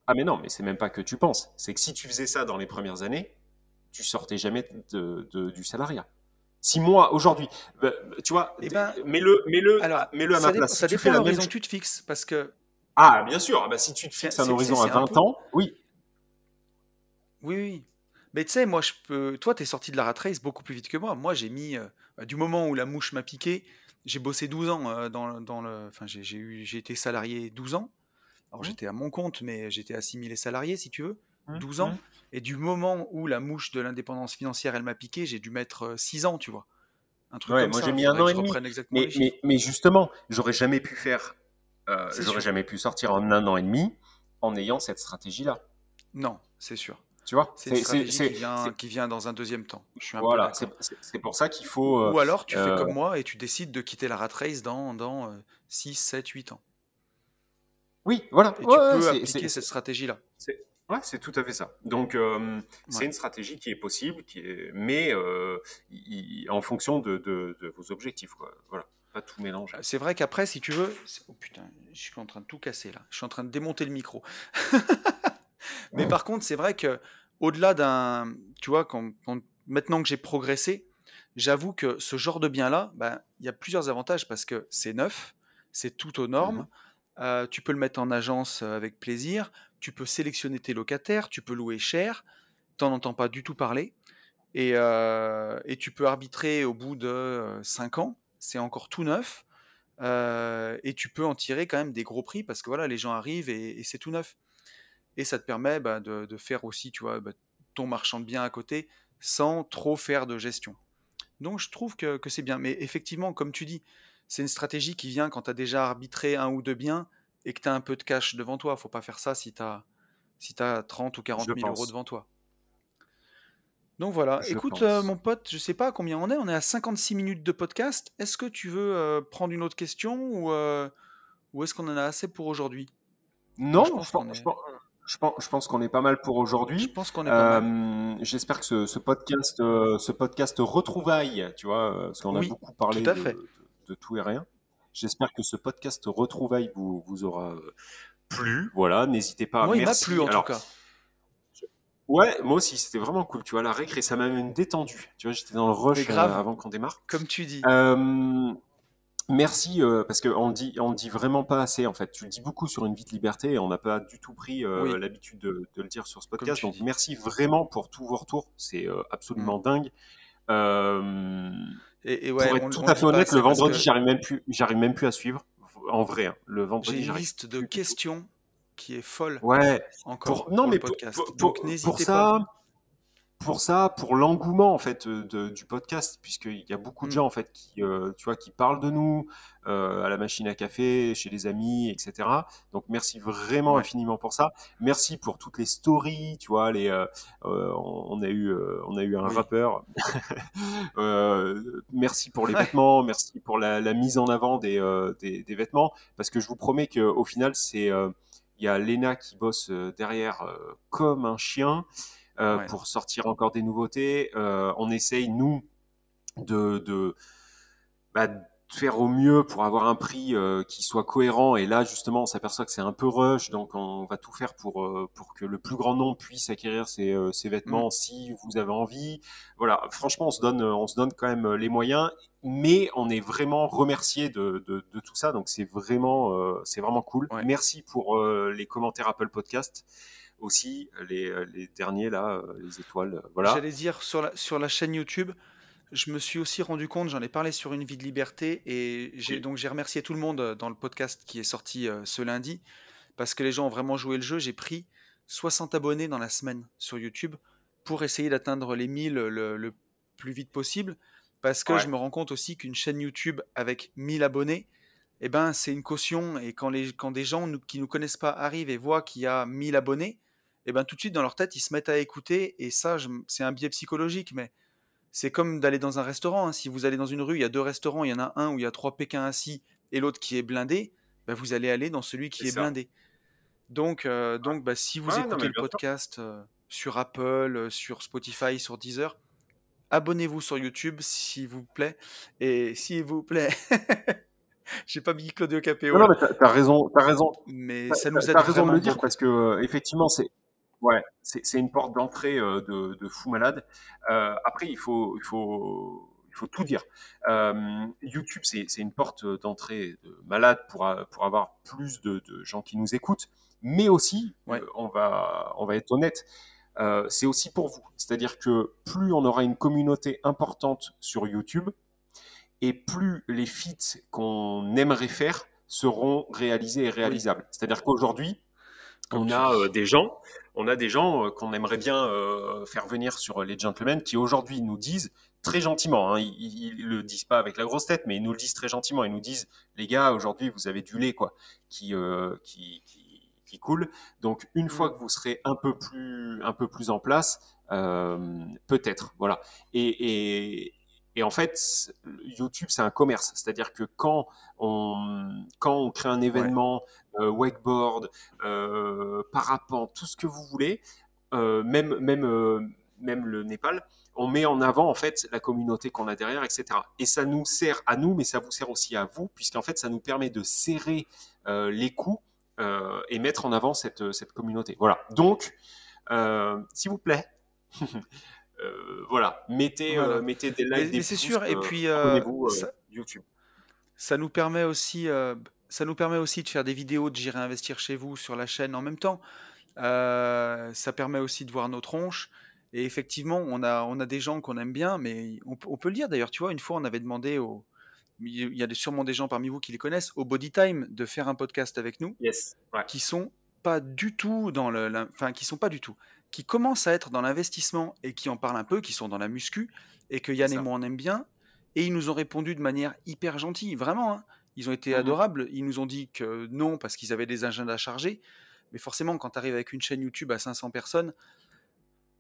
Ah mais non, mais c'est même pas que tu penses. C'est que si tu faisais ça dans les premières années, tu sortais jamais de, de- du salariat. Si moi, aujourd'hui, bah, tu vois, Eh ben, mets-le mets-le, Alors, mets-le à ça, ma place. ça dépend de l'horizon que tu te fixes, parce que Ah, bien sûr, ah bah, si tu te fixes un horizon à un 20 peu- ans, oui. Oui, oui. Mais tu sais, moi, je peux. Toi, t'es sorti de la rat race beaucoup plus vite que moi. Moi, j'ai mis. euh, bah, du moment où la mouche m'a piqué, j'ai bossé 12 ans euh, dans, dans le. Enfin, j'ai été salarié 12 ans. Alors, Mhm. j'étais à mon compte, mais j'étais assimilé salarié, si tu veux. Mmh, 12 ans. mmh. Et du moment où la mouche de l'indépendance financière, elle m'a piqué, j'ai dû mettre euh, 6 ans, tu vois. Un truc Ouais, comme moi, ça. j'ai mis un an que et je demi. Mais, les chiffres. mais, mais justement, j'aurais jamais pu faire, euh, j'aurais jamais pu sortir en un an et demi en ayant cette stratégie-là. Non, c'est sûr. Tu vois C'est une stratégie qui vient, c'est- qui vient dans un deuxième temps. Je suis un Voilà, c'est pour ça qu'il faut. euh, Ou alors tu fais euh, comme moi et tu décides de quitter la rat race dans, dans euh, 6, 7, 8 ans. Oui, voilà. Et Ouais, tu peux appliquer cette stratégie-là. Ouais, c'est tout à fait ça. Donc, euh, c'est une stratégie qui est possible, qui est, mais euh, en fonction de, de- de vos objectifs. Quoi. Voilà, pas tout mélanger. C'est vrai qu'après, si tu veux... Oh putain, je suis en train de tout casser là. Je suis en train de démonter le micro. <laughs> Mais par contre, c'est vrai que au-delà d'un... Tu vois, quand, quand- maintenant que j'ai progressé, j'avoue que ce genre de bien-là, ben, il y a plusieurs avantages parce que c'est neuf, c'est tout aux normes. Mhm. Euh, tu peux le mettre en agence avec plaisir, tu peux sélectionner tes locataires, tu peux louer cher, t'en entends pas du tout parler, et, euh, tu peux arbitrer au bout de 5 ans, c'est encore tout neuf, euh, et tu peux en tirer quand même des gros prix parce que voilà, les gens arrivent et, c'est tout neuf. Et ça te permet bah, de, de faire aussi, tu vois, bah, ton marchand de biens à côté sans trop faire de gestion. Donc je trouve que, que c'est bien. Mais effectivement, comme tu dis, c'est une stratégie qui vient quand tu as déjà arbitré un ou deux biens et que tu as un peu de cash devant toi. faut pas faire ça si tu as, si as 30 ou 40 Je 000 euros devant toi. Donc voilà, Je écoute euh, mon pote, je sais pas à combien on est, on est à 56 minutes de podcast. Est-ce que tu veux euh, prendre une autre question ou, euh, ou est-ce qu'on en a assez pour aujourd'hui? Non, je je pense qu'on je est, je je pas mal pour je aujourd'hui. pense qu'on est pas mal. J'espère que ce, ce podcast, ce podcast retrouvailles, tu vois, parce qu'on a beaucoup tout parlé de tout et rien. J'espère que ce podcast retrouvailles vous, vous aura euh, plu. Voilà, n'hésitez pas. Moi, il m'a plu en tout cas. ouais, moi aussi, c'était vraiment cool. Tu vois, la récré, ça m'a même détendu. Tu vois, j'étais dans le rush euh, grave, avant qu'on démarre. comme tu dis. Euh, Merci, euh, parce qu'on le dit, on dit vraiment pas assez, en fait. Tu le dis beaucoup sur Une vie de liberté et on n'a pas du tout pris euh, Oui, l'habitude de, de le dire sur ce podcast. Donc, dis. merci vraiment pour tous vos retours. C'est euh, Mm. absolument dingue. Euh, Et, et pour ouais, être on, tout on à le fait honnête, le vendredi, que j'arrive même plus, j'arrive même plus à suivre. En vrai, hein. le j'ai vendredi, une j'arrive liste de questions qui est folle Ouais, encore pour, non, pour le mais pour, podcast. pour, Donc pour, pour n'hésitez pas. ça, pour ça, pour l'engouement en fait euh, de- du podcast, puisqu'il y a beaucoup de Mm. gens en fait qui, euh, tu vois, qui parlent de nous euh, à la machine à café, chez les amis, etc. Donc merci vraiment Ouais, infiniment pour ça. Merci pour toutes les stories, tu vois, les, euh, on a eu, on a eu un oui. rappeur. <laughs> Merci pour les vêtements, merci pour la, la mise en avant des, des, des vêtements, parce que je vous promets que au final c'est il y a Lena qui bosse derrière comme un chien Ouais. pour sortir encore des nouveautés. Euh, on essaye, nous, de, de, bah, de faire au mieux pour avoir un prix euh, qui soit cohérent. Et là, justement, on s'aperçoit que c'est un peu rush, donc on va tout faire pour, euh, pour que le plus grand nombre puisse acquérir ces, euh, ces Mm. vêtements si vous avez envie. Voilà, franchement, on se donne, on se donne quand même les moyens, mais on est vraiment remercié de, de, de tout ça, donc c'est vraiment, euh, c'est vraiment cool. Ouais. Merci pour euh, les commentaires Apple Podcast aussi, les, les derniers là, euh, les étoiles, euh, voilà. J'allais dire sur la, sur la chaîne YouTube, je me suis aussi rendu compte, j'en ai parlé sur Une vie de liberté, et j'ai Oui. donc j'ai remercié tout le monde euh, dans le podcast qui est sorti euh, ce lundi, parce que les gens ont vraiment joué le jeu. J'ai pris 60 abonnés dans la semaine sur YouTube pour essayer d'atteindre les 1000 le, le plus vite possible, parce que je me rends compte aussi qu'une chaîne YouTube avec 1000 abonnés, eh ben, c'est une caution, et quand, les, quand des gens nous- qui ne nous connaissent pas arrivent et voient qu'il y a 1000 abonnés, eh ben, tout de suite dans leur tête, ils se mettent à écouter, et ça, je- c'est un biais psychologique, mais c'est comme d'aller dans un restaurant. hein. Si vous allez dans une rue, il y a deux restaurants, il y en a un où il y a trois Pékins assis et l'autre qui est blindé, bah, vous allez aller dans celui qui C'est est ça. blindé. Donc, euh, Ouais. donc bah, si vous Ouais, écoutez le podcast euh, sur Apple, euh, sur Spotify, sur Deezer, abonnez-vous sur YouTube, s'il vous plaît. Et s'il vous plaît, <laughs> J'ai pas mis Claudio Capéo. Non, non, mais t'as as raison, t'as raison. Mais T'as- ça nous aide T'as raison de le dire beaucoup. parce que euh, effectivement, c'est ouais, c'est c'est une porte d'entrée euh, de, de fou malade. Euh, après, il faut, il faut, il faut tout dire. Euh, YouTube, c'est c'est une porte d'entrée de malade pour a- pour avoir plus de, de gens qui nous écoutent, mais aussi, Ouais. on va on va être honnête. c'est aussi pour vous. C'est-à-dire que plus on aura une communauté importante sur YouTube, et plus les feats qu'on aimerait faire seront réalisés et réalisables. C'est-à-dire qu'aujourd'hui, on a euh, des gens, on a des gens euh, qu'on aimerait bien euh, faire venir sur les gentlemen qui aujourd'hui nous disent très gentiment, hein, ils, ils le disent pas avec la grosse tête, mais ils nous le disent très gentiment. Ils nous disent, les gars, aujourd'hui vous avez du lait quoi, qui euh, qui, qui qui coule. Donc une fois que vous serez un peu plus un peu plus en place, euh, peut-être, voilà. Et, et et en fait, YouTube, c'est un commerce. C'est-à-dire que quand on, quand on crée un événement, euh, wakeboard, euh, parapente, tout ce que vous voulez, euh, même, même, euh, même le Népal, on met en avant en fait la communauté qu'on a derrière, etc. Et ça nous sert à nous, mais ça vous sert aussi à vous, puisqu'en fait, ça nous permet de serrer les coups et mettre en avant cette, cette communauté. Voilà. Donc, s'il vous plaît, <laughs> voilà, mettez, Voilà. euh, mettez des likes, des mais c'est sûr. Et euh, puis, euh, euh, ça, YouTube. ça nous permet aussi, euh, ça nous permet aussi de faire des vidéos de J'irai investir chez vous sur la chaîne en même temps. Euh, ça permet aussi de voir nos tronches. Et effectivement, on a, on a des gens qu'on aime bien, mais on, peut- on peut le dire d'ailleurs. Tu vois, une fois, on avait demandé au. Il y a sûrement des gens parmi vous qui les connaissent, au Body Time, de faire un podcast avec nous, Yes. Ouais. qui sont pas du tout dans le. Enfin, qui sont pas du tout. Qui commencent à être dans l'investissement et qui en parlent un peu, qui sont dans la muscu, et que Yann et moi on aime bien. Et ils nous ont répondu de manière hyper gentille, vraiment. hein. Ils ont été Mhm. adorables. Ils nous ont dit que non, parce qu'ils avaient des agendas chargés. Mais forcément, quand tu arrives avec une chaîne YouTube à 500 personnes,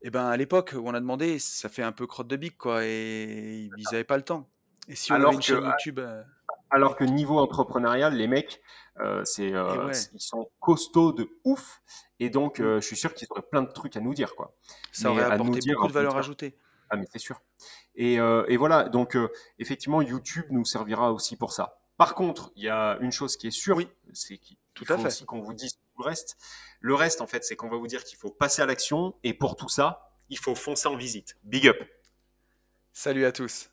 et ben à l'époque où on a demandé, ça fait un peu crotte de bique, quoi. Et ils n'avaient pas le temps. Et si on avait Alors une que, chaîne YouTube. euh, alors que niveau entrepreneurial, les mecs, euh, c'est, euh, ouais, ils sont costauds de ouf. Et donc, euh, je suis sûr qu'ils auraient plein de trucs à nous dire, quoi. ça Mais aurait à nous apporté dire, beaucoup de valeur ajoutée. ah mais c'est sûr. Et, euh, et voilà, donc euh, effectivement, YouTube nous servira aussi pour ça. Par contre, il y a une chose qui est sûre, Oui, c'est qu'il il à faut fait. aussi qu'on vous dise tout le reste. Le reste, en fait, c'est qu'on va vous dire qu'il faut passer à l'action. Et pour tout ça, il faut foncer en visite. Big up Salut à tous.